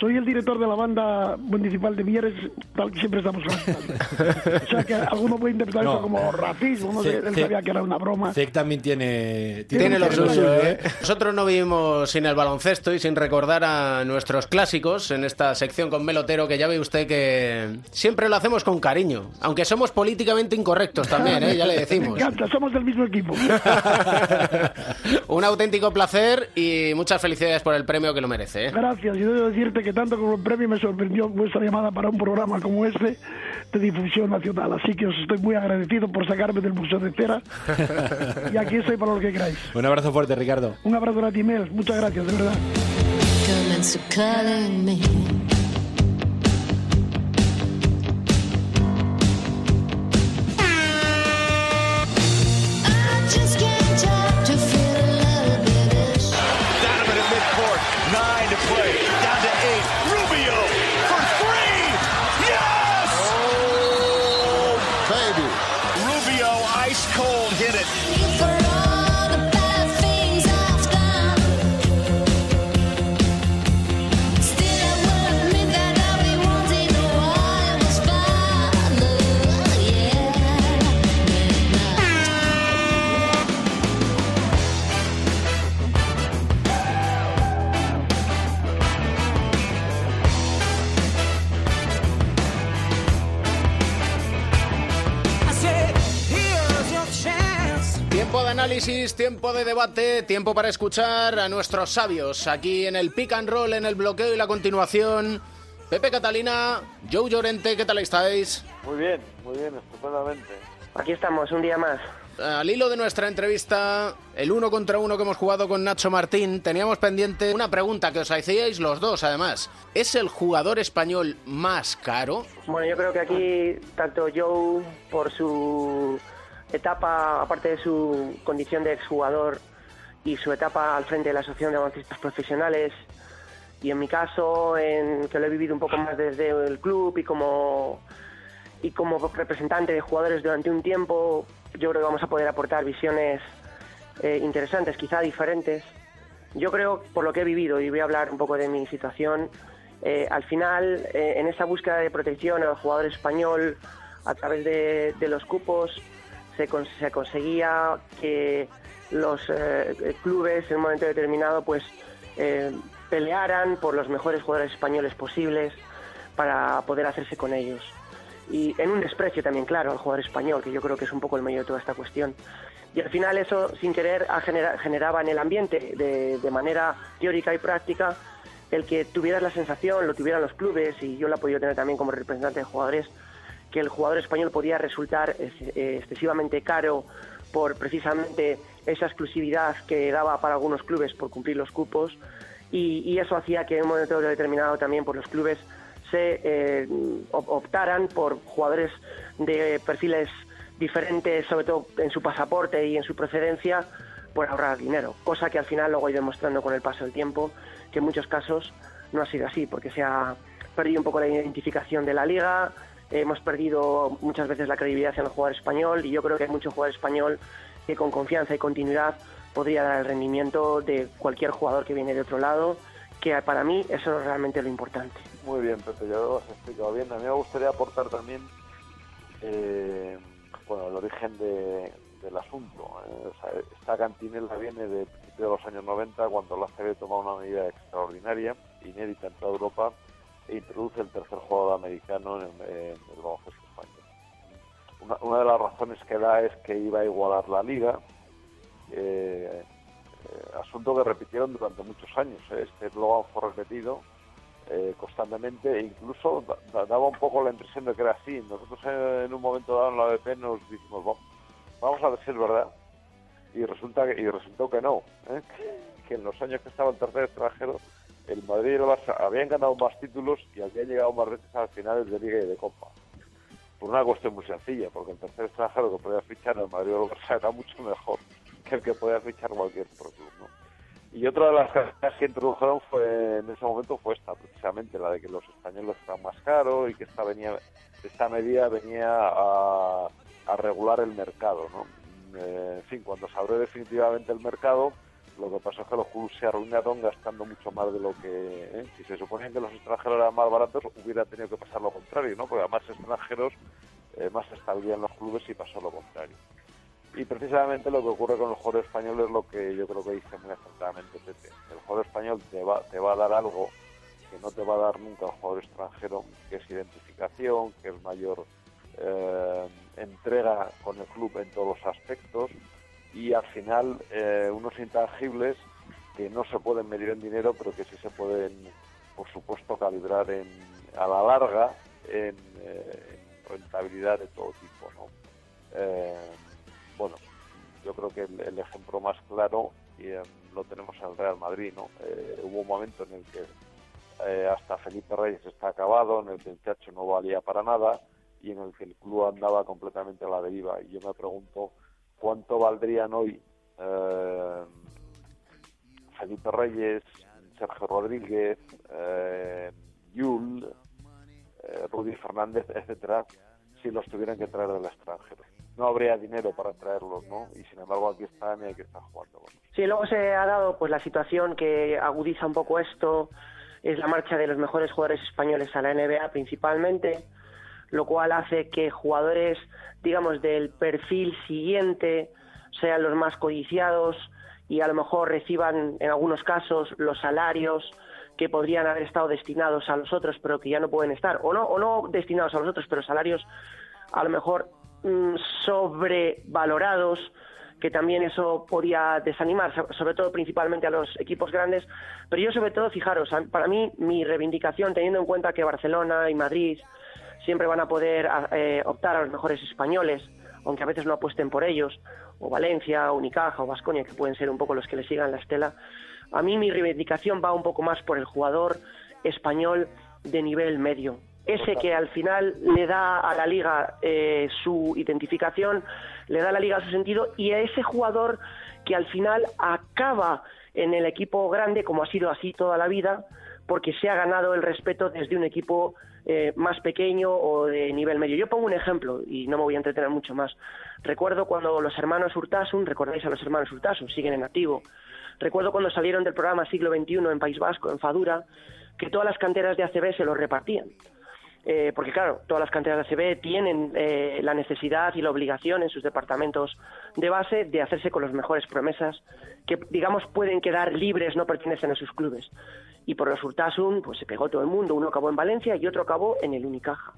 soy el director de la banda municipal de Mieres, tal que siempre estamos comentando. O sea que alguno puede interpretar No. eso como racismo, no sé, él sabía que era una broma. Zek también tiene... Tiene lo tiene suyo, ¿eh? Nosotros no vivimos sin el baloncesto y sin recordar a nuestros clásicos en esta sección con Melotero, que ya ve usted que siempre lo hacemos con cariño, aunque somos políticamente incorrectos también, ¿eh? ya le Me decimos. encanta, somos del mismo equipo. Un auténtico placer y muchas felicidades por el premio que lo merece. ¿Eh? Gracias, y debo decirte que tanto como el premio me sorprendió vuestra llamada para un programa como este de difusión nacional. Así que os estoy muy agradecido por sacarme del museo de cera y aquí estoy para lo que queráis. Un abrazo fuerte, Ricardo. Un abrazo a ti, Mel. Muchas gracias, de verdad. Tiempo de debate, tiempo para escuchar a nuestros sabios aquí en el pick and roll, en el bloqueo y la continuación. Pepe Catalina, Joe Llorente, ¿qué tal estáis? Muy bien, muy bien, estupendamente. Aquí estamos, un día más. Al hilo de nuestra entrevista, el uno contra uno que hemos jugado con Nacho Martín, teníamos pendiente una pregunta que os hacíais los dos, además. ¿Es el jugador español más caro? Bueno, yo creo que aquí tanto Joe, por su etapa, aparte de su condición de exjugador y su etapa al frente de la Asociación de Baloncistas Profesionales, y en mi caso, en que lo he vivido un poco más desde el club y como, y como representante de jugadores durante un tiempo, yo creo que vamos a poder aportar visiones eh, interesantes, quizá diferentes. Yo creo, por lo que he vivido, y voy a hablar un poco de mi situación, eh, al final, eh, en esa búsqueda de protección al jugador español, a través de los cupos, se, cons- se conseguía que los eh, clubes en un momento determinado pues eh, pelearan por los mejores jugadores españoles posibles para poder hacerse con ellos. Y en un desprecio también, claro, al jugador español, que yo creo que es un poco el medio de toda esta cuestión. Y al final eso, sin querer, genera- generaba en el ambiente, de, de manera teórica y práctica, el que tuvieras la sensación, lo tuvieran los clubes, y yo la he podido tener también como representante de jugadores, que el jugador español podía resultar ex- excesivamente caro por precisamente esa exclusividad que daba para algunos clubes por cumplir los cupos y, y eso hacía que en un momento determinado también por los clubes se eh, op- optaran por jugadores de perfiles diferentes, sobre todo en su pasaporte y en su procedencia, por ahorrar dinero. Cosa que al final luego he demostrando con el paso del tiempo que en muchos casos no ha sido así, porque se ha perdido un poco la identificación de la liga, hemos perdido muchas veces la credibilidad en el jugador español y yo creo que hay mucho jugador español que con confianza y continuidad podría dar el rendimiento de cualquier jugador que viene de otro lado, que para mí eso es realmente lo importante. Muy bien, Pepe, ya lo has explicado bien. A mí me gustaría aportar también eh, bueno, el origen de- del asunto. eh. Esta cantinela viene de de los años 90, cuando la CB toma una medida extraordinaria, inédita en toda Europa, e introduce el tercer jugador americano en el, en el baloncesto español. Una, una de las razones que da es que iba a igualar la liga, eh, eh, asunto que repitieron durante muchos años. Este eslogan fue repetido eh, constantemente e incluso da- da- daba un poco la impresión de que era así. Nosotros en un momento dado en la BP nos dijimos, "Va- vamos a ver si es verdad. Y resulta que, y resultó que no, ¿eh? que en los años que estaba el tercer extranjero, el Madrid y el Barça habían ganado más títulos y habían llegado más veces a las finales de Liga y de Copa. Por una cuestión muy sencilla, porque el tercer extranjero que podía fichar el Madrid o el Barça era mucho mejor que el que podía fichar cualquier otro. Y otra de las cargas que introdujeron fue en ese momento fue esta, precisamente la de que los españoles eran más caros y que esta venía, esta medida venía a, regular el mercado. Eh, en fin, cuando se abrió definitivamente el mercado, lo que pasó es que los clubes se arruinaron gastando mucho más de lo que, ¿eh? si se suponía que los extranjeros eran más baratos, hubiera tenido que pasar lo contrario, ¿no? Porque a más extranjeros, eh, más estabilidad en los clubes y pasó lo contrario. Y precisamente lo que ocurre con el jugador español es lo que yo creo que dice muy acertadamente Pepe. El jugador español te va, te va a dar algo que no te va a dar nunca el jugador extranjero, que es identificación, que es mayor eh, entrega con el club en todos los aspectos y al final eh, unos intangibles que no se pueden medir en dinero, pero que sí se pueden, por supuesto, calibrar en, a la larga en, eh, en rentabilidad de todo tipo. ¿no? Eh, bueno, yo creo que el, ejemplo más claro eh, lo tenemos en el Real Madrid. ¿no? Hubo un momento en el que hasta Felipe Reyes está acabado, en el que el Chacho no valía para nada y en el que el club andaba completamente a la deriva. Y yo me pregunto cuánto valdrían hoy eh, Felipe Reyes, Sergio Rodríguez, eh, Yul, eh, Rudy Fernández, etcétera, si los tuvieran que traer del extranjero. No habría dinero para traerlos, ¿no? Y sin embargo aquí están y hay que estar jugando. ellos. Sí, luego se ha dado pues la situación que agudiza un poco esto, es la marcha de los mejores jugadores españoles a la NBA principalmente, lo cual hace que jugadores, digamos, del perfil siguiente sean los más codiciados y a lo mejor reciban en algunos casos los salarios que podrían haber estado destinados a los otros pero que ya no pueden estar o no o no destinados a los otros pero salarios a lo mejor mm, sobrevalorados que también eso podía desanimar, so- sobre todo principalmente a los equipos grandes. Pero yo sobre todo, fijaros, para mí mi reivindicación, teniendo en cuenta que Barcelona y Madrid siempre van a poder eh, optar a los mejores españoles, aunque a veces no apuesten por ellos, o Valencia, o Unicaja, o Vasconia, que pueden ser un poco los que le sigan la estela. A mí mi reivindicación va un poco más por el jugador español de nivel medio. Ese que al final le da a la liga eh, su identificación, le da a la liga su sentido y a ese jugador que al final acaba en el equipo grande, como ha sido así toda la vida, porque se ha ganado el respeto desde un equipo eh, más pequeño o de nivel medio. Yo pongo un ejemplo y no me voy a entretener mucho más. Recuerdo cuando los hermanos Urtasun, recordáis a los hermanos Urtasun, siguen en activo. Recuerdo cuando salieron del programa Siglo XXI en País Vasco, en Fadura, que todas las canteras de ACB se los repartían. Eh, porque claro, todas las canteras de ACB tienen eh, la necesidad y la obligación en sus departamentos de base de hacerse con las mejores promesas que, digamos, pueden quedar libres, no pertenecen a sus clubes. Y por los Urtasun, pues se pegó todo el mundo. Uno acabó en Valencia y otro acabó en el Unicaja.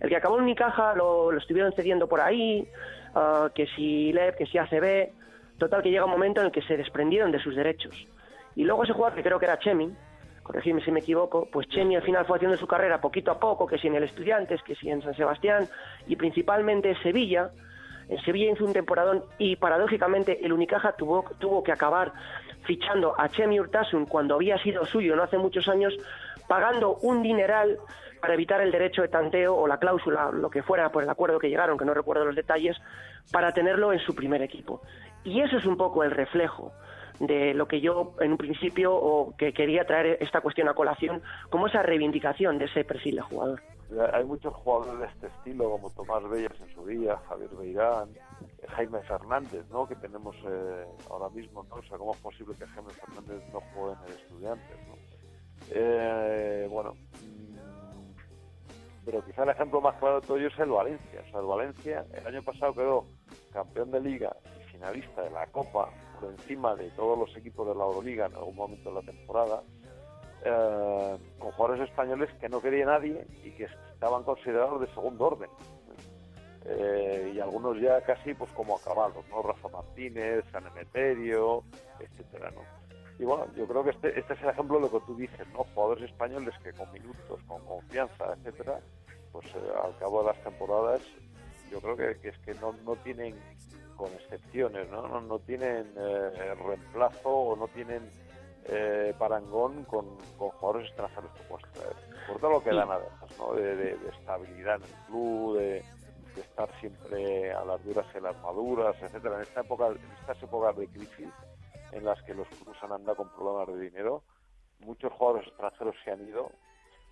El que acabó en Unicaja lo, lo estuvieron cediendo por ahí, ah, que si LEP, que si ACB. Total, que llega un momento en el que se desprendieron de sus derechos. Y luego ese jugador, que creo que era Chemi, corregidme si me equivoco, pues Chemi al final fue haciendo su carrera poquito a poco, que si en el Estudiantes, que si en San Sebastián y principalmente en Sevilla. En Sevilla hizo un temporadón y paradójicamente el Unicaja tuvo, tuvo que acabar fichando a Chemi Urtasun cuando había sido suyo no hace muchos años, pagando un dineral para evitar el derecho de tanteo o la cláusula, lo que fuera por el acuerdo que llegaron, que no recuerdo los detalles, para tenerlo en su primer equipo. Y eso es un poco el reflejo de lo que yo en un principio o que quería traer esta cuestión a colación como esa reivindicación de ese perfil de jugador. Hay muchos jugadores de este estilo, como Tomás Bellas en su día, Javier Beirán, eh, Jaime Fernández, ¿no? que tenemos eh, ahora mismo. ¿no? O sea, ¿cómo es posible que Jaime Fernández no juegue en el Estudiantes? ¿no? Eh, bueno, mm, pero quizá el ejemplo más claro de todo ello es el Valencia. O sea, el Valencia el año pasado quedó campeón de Liga y finalista de la Copa por encima de todos los equipos de la Euroliga en algún momento de la temporada eh, con jugadores españoles que no quería nadie y que estaban considerados de segundo orden. Eh, y algunos ya casi pues como acabados, ¿no? Rafa Martínez, San Emeterio, etcétera, ¿no? Y bueno, yo creo que este, este es el ejemplo de lo que tú dices, ¿no? Jugadores españoles que con minutos, con confianza, etcétera, pues eh, al cabo de las temporadas, yo creo que, es que no, no tienen, con excepciones, ¿no? No, no tienen eh, reemplazo o no tienen eh, parangón con, con jugadores extranjeros que puedes traer. Por todo lo que dan además, ¿no? De, de- de estabilidad en el club, de, de estar siempre a las duras y a las maduras, etcétera. En esta época, en estas épocas de crisis en las que los clubes han andado con problemas de dinero, muchos jugadores extranjeros se han ido,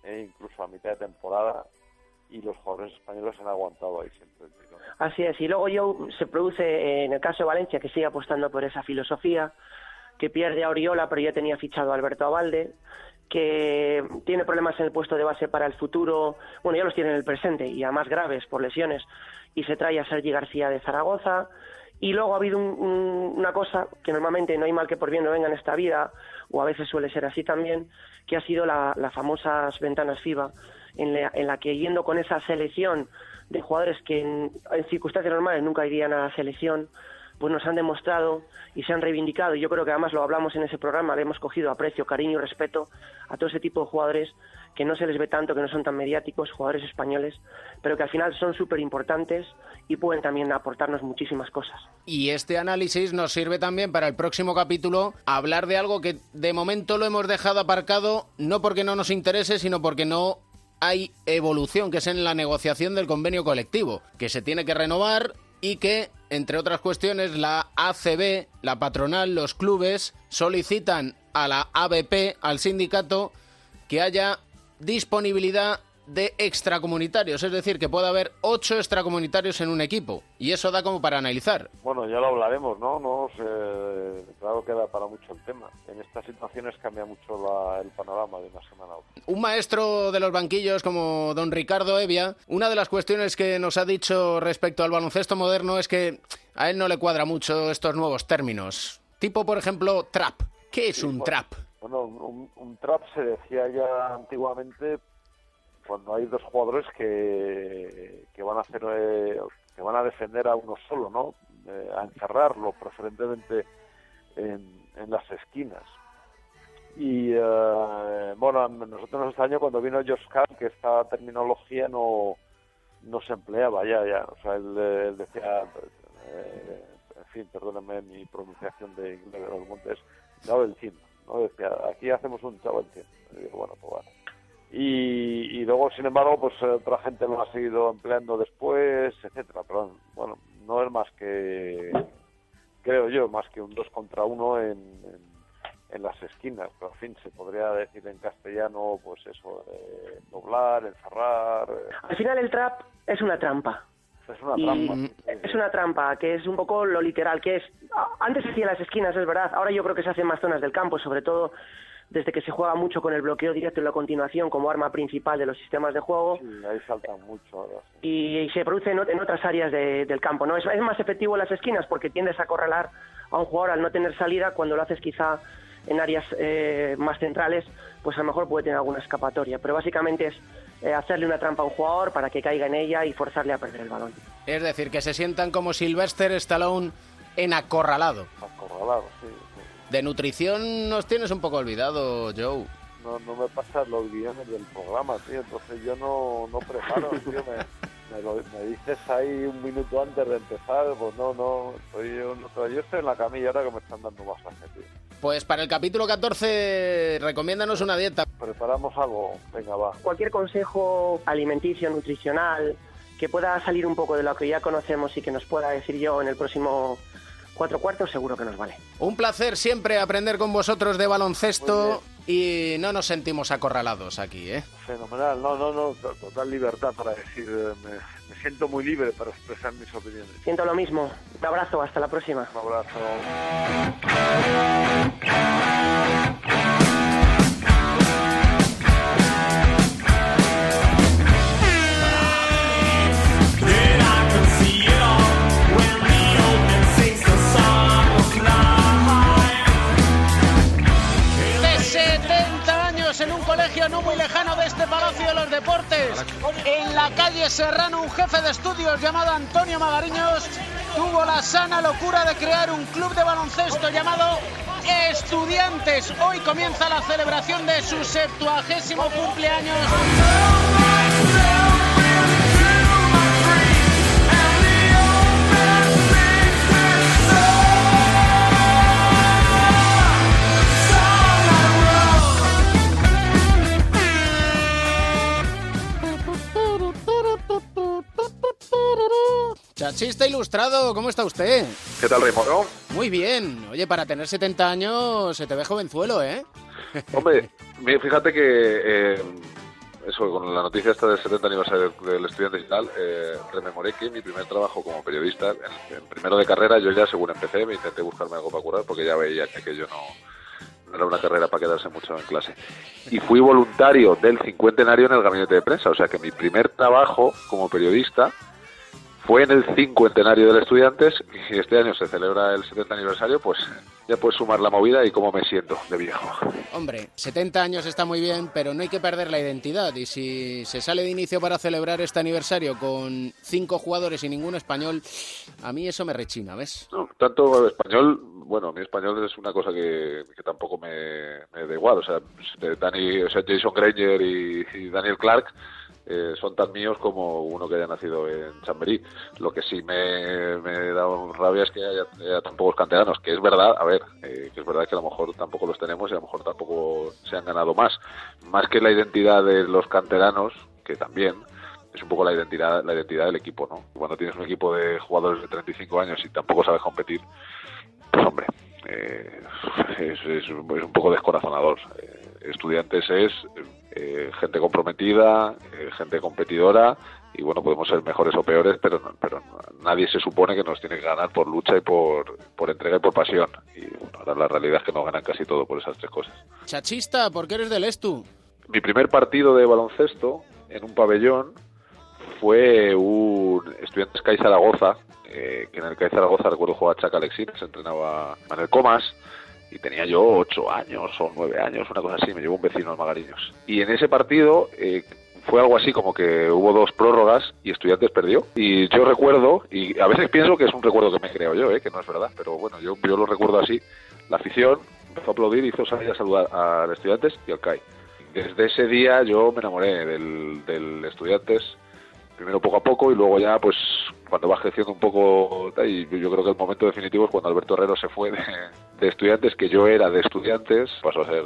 eh, incluso a mitad de temporada, y los jugadores españoles han aguantado ahí siempre tirón. Así es, y luego yo se produce eh, en el caso de Valencia que sigue apostando por esa filosofía, que pierde a Oriola pero ya tenía fichado a Alberto Abalde, que tiene problemas en el puesto de base para el futuro, bueno ya los tiene en el presente y además graves por lesiones, y se trae a Sergi García de Zaragoza, y luego ha habido un- un- una cosa que normalmente no hay mal que por bien no venga en esta vida, o a veces suele ser así también, que ha sido la- las famosas ventanas FIBA, en la, en la que yendo con esa selección de jugadores que en, en circunstancias normales nunca irían a la selección, pues nos han demostrado y se han reivindicado. Y yo creo que además lo hablamos en ese programa, le hemos cogido aprecio, cariño y respeto a todo ese tipo de jugadores que no se les ve tanto, que no son tan mediáticos, jugadores españoles, pero que al final son súper importantes y pueden también aportarnos muchísimas cosas. Y este análisis nos sirve también para el próximo capítulo hablar de algo que de momento lo hemos dejado aparcado, no porque no nos interese, sino porque no hay evolución, que es en la negociación del convenio colectivo, que se tiene que renovar y que, entre otras cuestiones, la ACB, la patronal, los clubes solicitan a la ABP, al sindicato, que haya disponibilidad de extracomunitarios, es decir, que pueda haber ocho extracomunitarios en un equipo. Y eso da como para analizar. Bueno, ya lo hablaremos, ¿no? no claro que da para mucho el tema. En estas situaciones cambia mucho la- el panorama de una semana a otra. Un maestro de los banquillos como don Ricardo Evia, una de las cuestiones que nos ha dicho respecto al baloncesto moderno es que a él no le cuadra mucho estos nuevos términos. Tipo, por ejemplo, trap. ¿Qué es un trap? Bueno, un, un trap se decía ya antiguamente cuando hay dos jugadores que, que van a hacer eh, que van a defender a uno solo, ¿no? Eh, a encerrarlo, preferentemente en, en las esquinas. Y eh, bueno, nosotros nos extrañó cuando vino Josh Kahn que esta terminología no, no se empleaba ya, ya. O sea, él, eh, él decía, eh, en fin, perdóname mi pronunciación de inglés de los montes, team, ¿no? Decía, aquí hacemos un team. Y digo, bueno, pues vale. Y, y luego, sin embargo, pues otra gente lo ha seguido empleando después, etcétera. Pero bueno, no es más que, creo yo, más que un dos contra uno en, en, en las esquinas. Pero, en fin, se podría decir en castellano, pues eso, eh, doblar, encerrar. eh, Al final el trap es una trampa. es una Y trampa. es una trampa, que es un poco lo literal, que es... Antes se hacía las esquinas, es verdad, ahora yo creo que se hace en más zonas del campo, sobre todo desde que se juega mucho con el bloqueo directo y la continuación como arma principal de los sistemas de juego Sí, ahí saltan mucho ahora. sí. y se produce en, ot- en otras áreas de- del campo. ¿no? Es, es más efectivo en las esquinas porque tiendes a acorralar a un jugador al no tener salida cuando lo haces quizá en áreas eh, más centrales, pues a lo mejor puede tener alguna escapatoria. Pero básicamente es eh, hacerle una trampa a un jugador para que caiga en ella y forzarle a perder el balón. Es decir, que se sientan como Sylvester Stallone en acorralado. Acorralado, sí. De nutrición nos tienes un poco olvidado, Joe. No, no me pasan los guiones del programa, tío. Entonces yo no, no preparo, tío. Me, me, lo- me dices ahí un minuto antes de empezar, pues no, no. Estoy, yo, no- yo estoy en la camilla ahora que me están dando masaje, tío. Pues para el capítulo 14, recomiéndanos una dieta. Preparamos algo, venga, va. Cualquier consejo alimenticio, nutricional, que pueda salir un poco de lo que ya conocemos y que nos pueda decir yo en el próximo cuatro cuartos, seguro que nos vale. Un placer siempre aprender con vosotros de baloncesto y no nos sentimos acorralados aquí, ¿eh? Fenomenal, no, no, no, to- total libertad para decir, eh, me, me siento muy libre para expresar mis opiniones. Siento lo mismo. Un abrazo, hasta la próxima. Un abrazo. No muy lejano de este Palacio de los Deportes, en la calle Serrano, un jefe de estudios llamado Antonio Magariños tuvo la sana locura de crear un club de baloncesto llamado Estudiantes. Hoy comienza la celebración de su septuagésimo cumpleaños. Chachista ilustrado, ¿cómo está usted? ¿Qué tal, Raymond? Muy bien. Oye, para tener 70 años se te ve jovenzuelo, ¿eh? Hombre, fíjate que eh, eso, con la noticia esta del 70 aniversario del, del estudiante y tal, eh, rememoré que mi primer trabajo como periodista, en, en primero de carrera, yo ya según empecé, me intenté buscarme algo para curar porque ya veía que aquello no, no era una carrera para quedarse mucho en clase. Y fui voluntario del cincuentenario en el gabinete de prensa, o sea que mi primer trabajo como periodista fue en el cincuentenario del Estudiantes y este año se celebra el 70 aniversario, pues ya puedes sumar la movida y cómo me siento de viejo. Hombre, 70 años está muy bien, pero no hay que perder la identidad. Y si se sale de inicio para celebrar este aniversario con cinco jugadores y ningún español, a mí eso me rechina, ¿ves? No, tanto español, bueno, mi español es una cosa que, que tampoco me, me da igual. O sea, Dani, o sea, Jason Granger y, y Daniel Clark eh, son tan míos como uno que haya nacido en Chamberí. Lo que sí me, me da rabia es que haya, haya tan pocos canteranos, que es verdad, a ver, eh, que es verdad que a lo mejor tampoco los tenemos y a lo mejor tampoco se han ganado más. Más que la identidad de los canteranos, que también, es un poco la identidad la identidad del equipo, ¿no? Cuando tienes un equipo de jugadores de 35 años y tampoco sabes competir, pues hombre, eh, es, un poco descorazonador. Eh, estudiantes es eh, gente comprometida, eh, gente competidora y bueno, podemos ser mejores o peores, pero, pero nadie se supone que nos tiene que ganar por lucha y por, por entrega y por pasión. Y bueno, ahora la realidad es que nos ganan casi todo por esas tres cosas. Chachista, ¿por qué eres del Estu? Mi primer partido de baloncesto en un pabellón fue un Estudiantes CAI Zaragoza, eh, que en el CAI Zaragoza recuerdo jugaba Chaca Alexis, se entrenaba Manuel Comas, y tenía yo ocho años o nueve años, una cosa así, me llevó un vecino al Magariños. Y en ese partido eh, fue algo así como que hubo dos prórrogas y Estudiantes perdió. Y yo recuerdo, y a veces pienso que es un recuerdo que me creo yo, eh, que no es verdad, pero bueno, yo, yo lo recuerdo así. La afición empezó a aplaudir, hizo salir a saludar al Estudiantes y al CAI. Desde ese día yo me enamoré del, del Estudiantes, primero poco a poco y luego ya pues cuando vas creciendo un poco y yo creo que el momento definitivo es cuando Alberto Herrero se fue de, estudiantes, que yo era de estudiantes, pasó a ser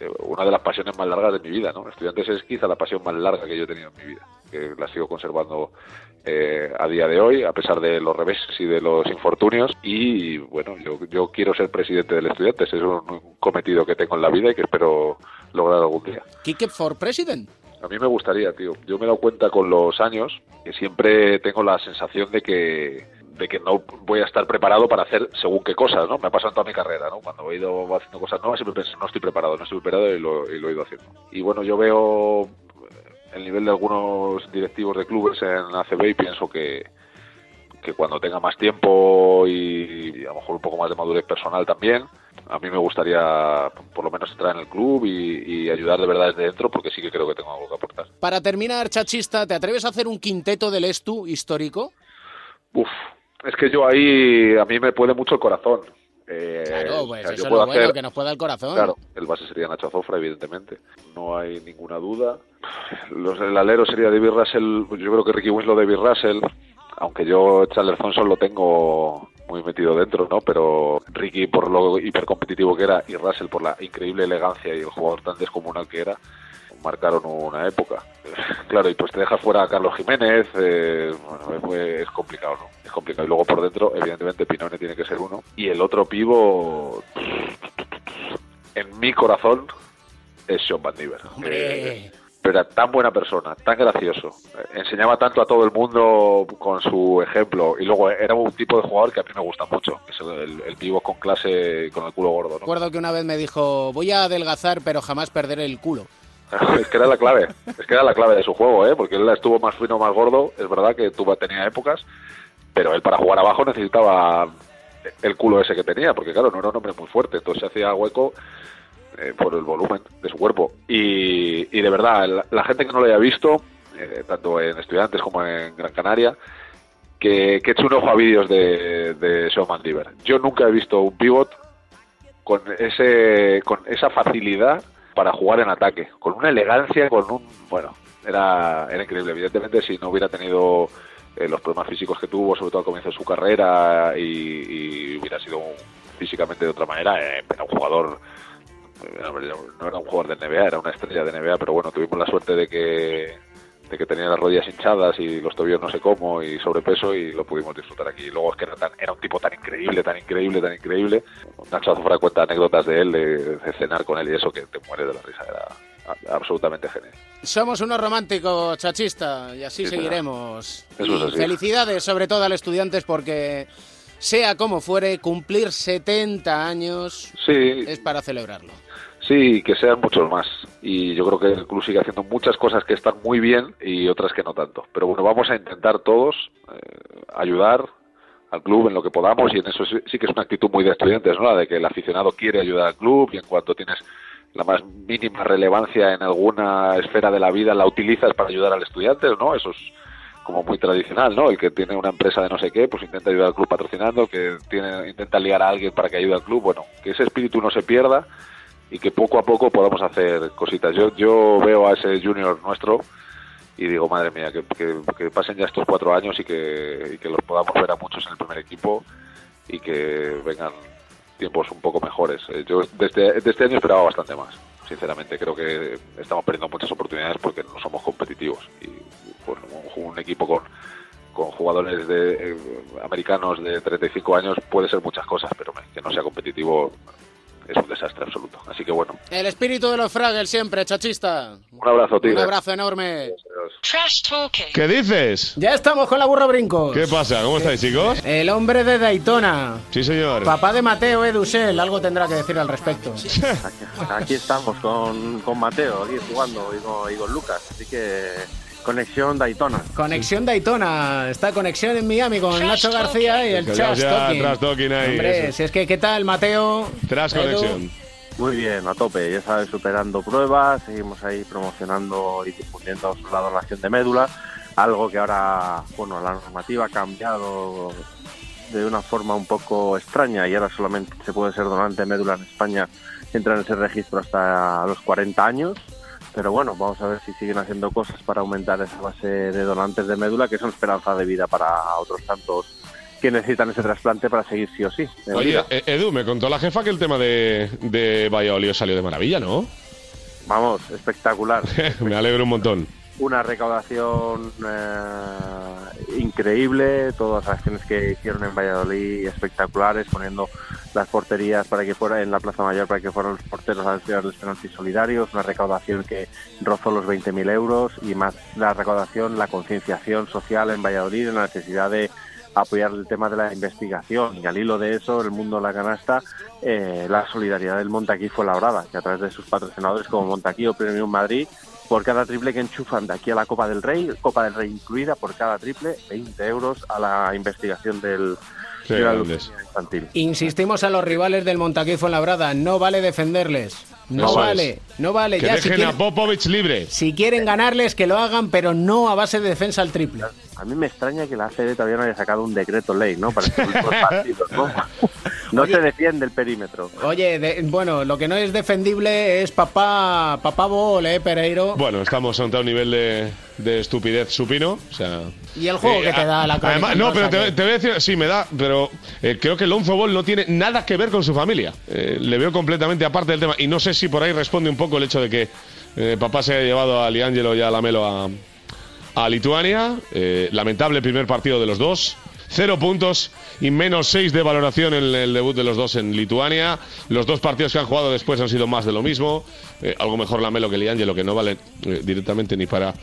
eh, una de las pasiones más largas de mi vida, ¿no? Estudiantes es quizá la pasión más larga que yo he tenido en mi vida, que la sigo conservando eh, a día de hoy, a pesar de los reveses y de los infortunios, y bueno, yo, yo quiero ser presidente del Estudiantes, es un, cometido que tengo en la vida y que espero lograr algún día. Kick for President. A mí me gustaría, tío. Yo me he dado cuenta con los años que siempre tengo la sensación de que de que no voy a estar preparado para hacer según qué cosas, ¿no? Me ha pasado en toda mi carrera, ¿no? Cuando he ido haciendo cosas nuevas siempre pensé, no estoy preparado, no estoy preparado y lo, y lo he ido haciendo. Y bueno, yo veo el nivel de algunos directivos de clubes en ACB y pienso que, que cuando tenga más tiempo y, y a lo mejor un poco más de madurez personal también, a mí me gustaría por lo menos entrar en el club y, y ayudar de verdad desde dentro porque sí que creo que tengo algo que aportar. Para terminar, Chachista, ¿te atreves a hacer un quinteto del Estu histórico? Uf, es que yo ahí a mí me puede mucho el corazón. Eh, Claro, o pues sea, eso yo es puedo lo bueno, hacer- que nos pueda el corazón. Claro, el base sería Nacho Azofra, evidentemente. No hay ninguna duda. Los, el alero sería David Russell. Yo creo que Ricky Winslow, David Russell. Aunque yo Chandler Thompson lo tengo muy metido dentro, ¿no? Pero Ricky por lo hipercompetitivo que era y Russell por la increíble elegancia y el jugador tan descomunal que era, marcaron una época. Claro, y pues te dejas fuera a Carlos Jiménez, eh, bueno, es, complicado, ¿no? Es complicado. Y luego por dentro, evidentemente, Pinone tiene que ser uno. Y el otro pivo, en mi corazón, es Sean Van Diver. Eh, pero era tan buena persona, tan gracioso, eh, enseñaba tanto a todo el mundo con su ejemplo y luego era un tipo de jugador que a mí me gusta mucho, que es el, pivo con clase, con el culo gordo, ¿no? Recuerdo que una vez me dijo, voy a adelgazar pero jamás perder el culo. Es que era la clave, es que era la clave de su juego, ¿eh? porque él estuvo más fino, más gordo, es verdad que tuvo, tenía épocas, pero él para jugar abajo necesitaba el culo ese que tenía, porque claro, no era un hombre muy fuerte, entonces se hacía hueco eh, por el volumen de su cuerpo. Y, y de verdad, la, gente que no lo haya visto, eh, tanto en Estudiantes como en Gran Canaria, que, que eche un ojo a vídeos de, de Sean Mandiver. Yo nunca he visto un pivot con ese con esa facilidad para jugar en ataque, con una elegancia, con un bueno, era era increíble. Evidentemente, si no hubiera tenido eh, los problemas físicos que tuvo, sobre todo al comienzo de su carrera, y, hubiera sido físicamente de otra manera, eh, era un jugador no era un jugador de NBA, era una estrella de NBA, pero bueno, tuvimos la suerte de que de que tenía las rodillas hinchadas y los tobillos no sé cómo y sobrepeso y lo pudimos disfrutar aquí. Y luego es que era, tan, era un tipo tan increíble, tan increíble, tan increíble. Nacho Azufra cuenta anécdotas de él, de, de cenar con él y eso que te mueres de la risa. Era absolutamente genial. Somos unos románticos, chachista, y así Sí, seguiremos. Eso es así. felicidades sobre todo al estudiantes porque, sea como fuere, cumplir 70 años Sí, es para celebrarlo. Sí, que sean muchos más. Y yo creo que el club sigue haciendo muchas cosas que están muy bien y otras que no tanto. Pero bueno, vamos a intentar todos eh, ayudar al club en lo que podamos y en eso sí, sí que es una actitud muy de estudiantes, ¿no? La de que el aficionado quiere ayudar al club y en cuanto tienes la más mínima relevancia en alguna esfera de la vida la utilizas para ayudar al estudiante, ¿no? Eso es como muy tradicional, ¿no? El que tiene una empresa de no sé qué, pues intenta ayudar al club patrocinando, que tiene intenta ligar a alguien para que ayude al club, bueno, que ese espíritu no se pierda y que poco a poco podamos hacer cositas. Yo, yo veo a ese junior nuestro y digo, madre mía, que, que- pasen ya estos cuatro años y que, y que los podamos ver a muchos en el primer equipo y que vengan tiempos un poco mejores. Eh, Yo desde, de este año esperaba bastante más, sinceramente. Creo que estamos perdiendo muchas oportunidades porque no somos competitivos. Y pues, un, un equipo con, con jugadores de, eh, americanos de 35 años puede ser muchas cosas, pero que no sea competitivo es un desastre absoluto. Así que bueno, El espíritu de los Fraggles siempre, chachista. un abrazo, tío. Un abrazo enorme. Trash talking. ¿Qué dices? Ya estamos con la burra brincos. ¿Qué pasa? ¿Cómo estáis, chicos? El hombre de Daytona. Sí, señor. Papá de Mateo Edusel, algo tendrá que decir al respecto. Aquí estamos con, con Mateo, aquí jugando y con, y con Lucas. Así que conexión Daytona. Conexión Daytona, está conexión en Miami con Nacho García y el ya Talking. Trash Talking ahí, Hombre, eso. si es que, ¿qué tal, Mateo? Tras Edu? conexión. Muy bien, a tope, ya sabes, superando pruebas, seguimos ahí promocionando y difundiendo la donación de médula, algo que ahora, bueno, la normativa ha cambiado de una forma un poco extraña y ahora solamente se puede ser donante de médula en España, entra en ese registro hasta los 40 años, pero bueno, vamos a ver si siguen haciendo cosas para aumentar esa base de donantes de médula, que son esperanza de vida para otros tantos que necesitan ese trasplante para seguir sí o sí. Oye, eh, Edu, me contó la jefa que el tema de, de Valladolid salió de maravilla, ¿no? Vamos, espectacular. me alegro un montón. Una recaudación eh, increíble, todas las acciones que hicieron en Valladolid espectaculares, poniendo las porterías para que fuera en la Plaza Mayor para que fueran los porteros a tirar los penaltis solidarios, una recaudación que rozó los 20.000 euros y más la recaudación, la concienciación social en Valladolid, en la necesidad de apoyar el tema de la investigación. Y al hilo de eso el mundo de la canasta eh, la solidaridad del Montaquí fue labrada que a través de sus patrocinadores como Montaquí o Premium Madrid por cada triple que enchufan de aquí a la Copa del Rey, Copa del Rey incluida, por cada triple, 20 euros a la investigación del, infantil. Insistimos a los rivales del Montaquí Fuenlabrada, no vale defenderles. No Eso vale, es. no vale. Que ya, si dejen quieren, a Popovich libre. si quieren ganarles, que lo hagan, pero no a base de defensa al triple. A mí me extraña que la ACB todavía no haya sacado un decreto ley, ¿no? Para estos últimos partidos, ¿no? No se defiende el perímetro. Oye, de- bueno, lo que no es defendible es papá, papá Bol, ¿eh, Pereiro? Bueno, estamos ante un nivel de, de estupidez supino. O sea, Y el juego Eh, que te da la Además, no, pero te, te voy a decir, sí, me da, pero eh, creo que Lonzo Ball no tiene nada que ver con su familia. Eh, le veo completamente aparte del tema. Y no sé si por ahí responde un poco el hecho de que eh, papá se haya llevado a Liangelo y a Lamelo a, a Lituania. Eh, lamentable primer partido de los dos. Cero puntos y menos seis de valoración en el debut de los dos en Lituania. Los dos partidos que han jugado después han sido más de lo mismo. Eh, algo mejor Lamelo que Liangelo, que no vale directamente ni para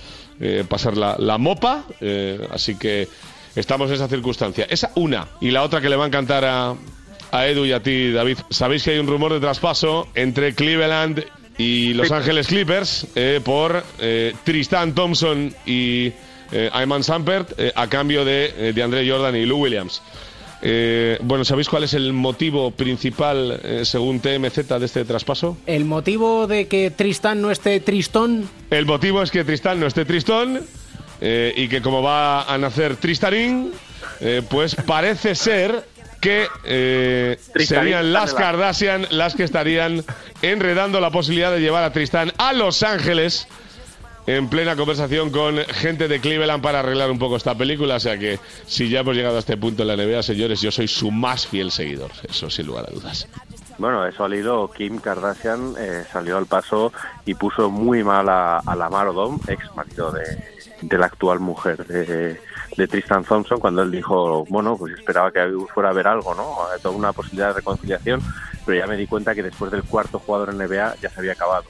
pasar la, la mopa. Así que estamos en esa circunstancia. Esa una. Y la otra que le va a encantar a, a Edu y a ti, David. Sabéis que hay un rumor de traspaso entre Cleveland y Los Ángeles Clippers eh, por eh, Tristan Thompson y eh, Ayman Sampert eh, a cambio de, eh, de André Jordan y Lou Williams. Eh, bueno, ¿sabéis cuál es el motivo principal, eh, según TMZ, de este traspaso? El motivo de que Tristán no esté tristón, El motivo es que Tristán no esté tristón eh, y que como va a nacer Tristarín, eh, pues parece ser que eh, serían las Kardashian las que estarían enredando la posibilidad de llevar a Tristán a Los Ángeles en plena conversación con gente de Cleveland para arreglar un poco esta película. O sea que si ya hemos llegado a este punto en la NBA, señores, yo soy su más fiel seguidor. Eso sin lugar a dudas. Bueno, eso al hilo, Kim Kardashian eh, salió al paso y puso muy mal a, a Lamar Odom, ex marido de, de la actual mujer de, de Tristan Thompson, cuando él dijo, bueno, pues esperaba que fuera a haber algo, ¿no? Eh, Toda una posibilidad de reconciliación, pero ya me di cuenta que después del cuarto jugador en NBA ya se había acabado.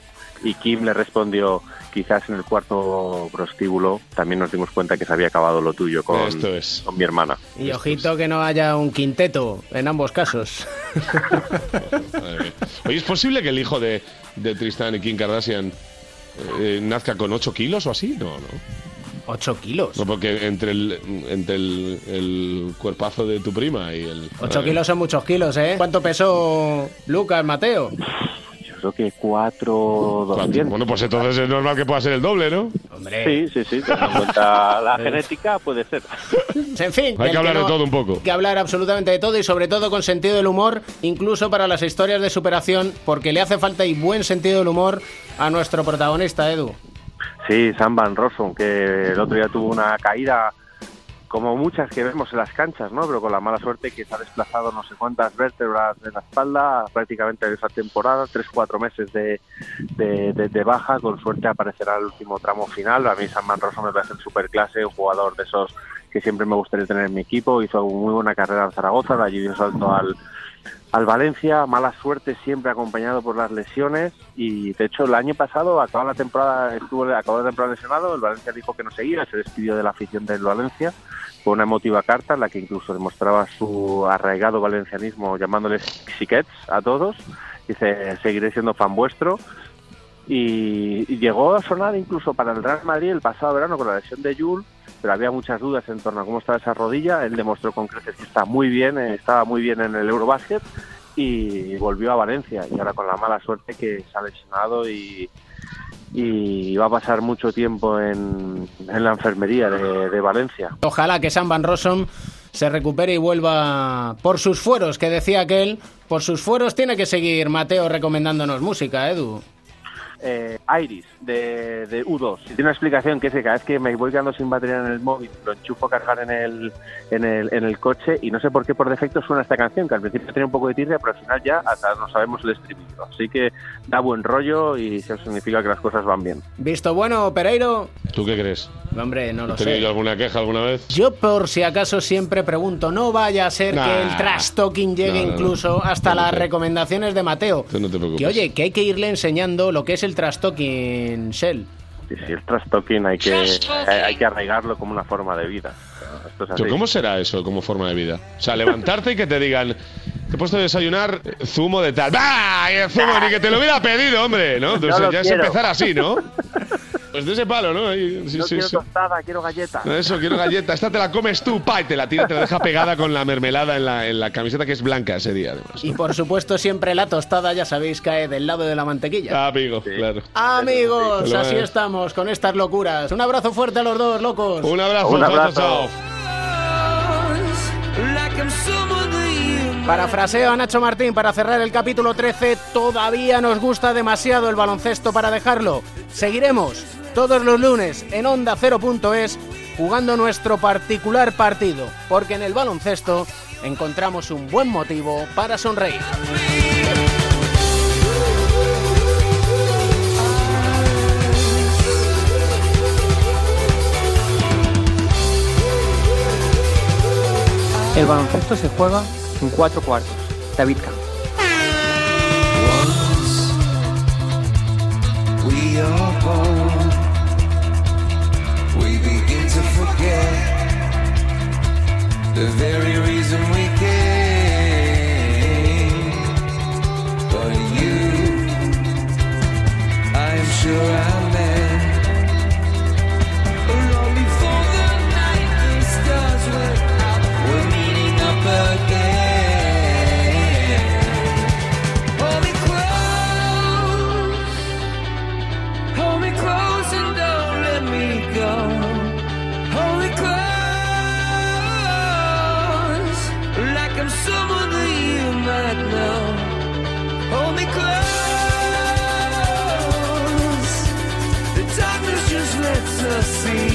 Y Kim le respondió, quizás en el cuarto prostíbulo también nos dimos cuenta que se había acabado lo tuyo con, Esto es. con mi hermana. Y ojito que no haya un quinteto en ambos casos. Oye, ¿es posible que el hijo de, de Tristán y Kim Kardashian eh, nazca con 8 kilos o así? No, no. 8 kilos. No, porque entre el, entre el, el cuerpazo de tu prima y el... 8 kilos son muchos kilos, ¿eh? ¿Cuánto pesó Lucas, Mateo? Yo creo que cuatro, doscientos. Bueno, pues entonces es normal que pueda ser el doble, ¿no? Sí, sí, sí, teniendo en cuenta la genética, puede ser. En fin, Hay que hablar de no- todo un poco. que hablar absolutamente de todo y sobre todo con sentido del humor, incluso para las historias de superación, porque le hace falta y buen sentido del humor a nuestro protagonista, Edu. Sí, Sam Van Rossum, que el otro día tuvo una caída como muchas que vemos en las canchas, ¿no? Pero con la mala suerte que se ha desplazado no sé cuántas vértebras de la espalda prácticamente en esa temporada, tres, cuatro meses de, de, baja, con suerte aparecerá el último tramo final. A mí Sam Van Rossum me parece super clase, un jugador de esos que siempre me gustaría tener en mi equipo, hizo muy buena carrera en Zaragoza, de allí dio un salto al, al Valencia, mala suerte siempre acompañado por las lesiones y de hecho el año pasado acabó la temporada, estuvo acabó la temporada lesionado, el Valencia dijo que no seguía, se despidió de la afición del Valencia con una emotiva carta en la que incluso demostraba su arraigado valencianismo llamándoles xiquets a todos, dice seguiré siendo fan vuestro y, y llegó a sonar incluso para el Real Madrid el pasado verano con la lesión de Jules, pero había muchas dudas en torno a cómo estaba esa rodilla. Él demostró con creces que está muy bien, eh, estaba muy bien en el Eurobasket y volvió a Valencia. Y ahora con la mala suerte que se ha lesionado y, va a pasar mucho tiempo en, la enfermería de, de Valencia. Ojalá que Sam Van Rossum se recupere y vuelva por sus fueros, que decía aquel, por sus fueros tiene que seguir Mateo recomendándonos música, Edu. Eh, Iris de, de U2. Tiene una explicación que es que cada vez que me voy quedando sin batería en el móvil, lo enchufo a cargar en el, en el, en el coche y no sé por qué por defecto suena esta canción, que al principio tenía un poco de tirria, pero al final ya hasta no sabemos el estribillo. Así que da buen rollo y eso significa que las cosas van bien. ¿Visto bueno, Pereiro? ¿Tú qué crees? Hombre, no lo ¿Has tenido sé. yo alguna queja alguna vez? Yo por si acaso siempre pregunto, no vaya a ser Nah. que el trash talking llegue No, no, no. incluso hasta No las recomendaciones de Mateo. Tú no te preocupes. Que oye, que hay que irle enseñando lo que es el trash talking, Shell. Sí, sí, el trash talking hay que, hay, hay que arraigarlo como una forma de vida. Esto es así. Pero ¿Cómo será eso como forma de vida? O sea, levantarte y que te digan, te he puesto a desayunar zumo de tal. ¡Bah! Y el zumo, ni que te lo hubiera pedido, hombre, ¿no? Entonces ya es quiero. empezar así, ¿no? Pues de ese palo, ¿no? Ahí, sí, no sí, quiero sí. tostada, quiero galleta. No, Eso, quiero galleta. Esta te la comes tú, pa, y te la tira, te la deja pegada con la mermelada en la, en la camiseta que es blanca ese día, además. Y por supuesto siempre la tostada, ya sabéis, cae del lado de la mantequilla. Amigo, claro. Amigos, así es. estamos con estas locuras. Un abrazo fuerte a los dos, locos. Un abrazo, Un chao, abrazo. chao. Parafraseo a Nacho Martín para cerrar el capítulo 13. Todavía nos gusta demasiado el baloncesto para dejarlo. Seguiremos todos los lunes en Onda 0.es jugando nuestro particular partido, porque en el baloncesto encontramos un buen motivo para sonreír. El baloncesto se juega en cuatro cuartos. David Camp. We are born. Forget the very reason we came. But you, I'm sure I see.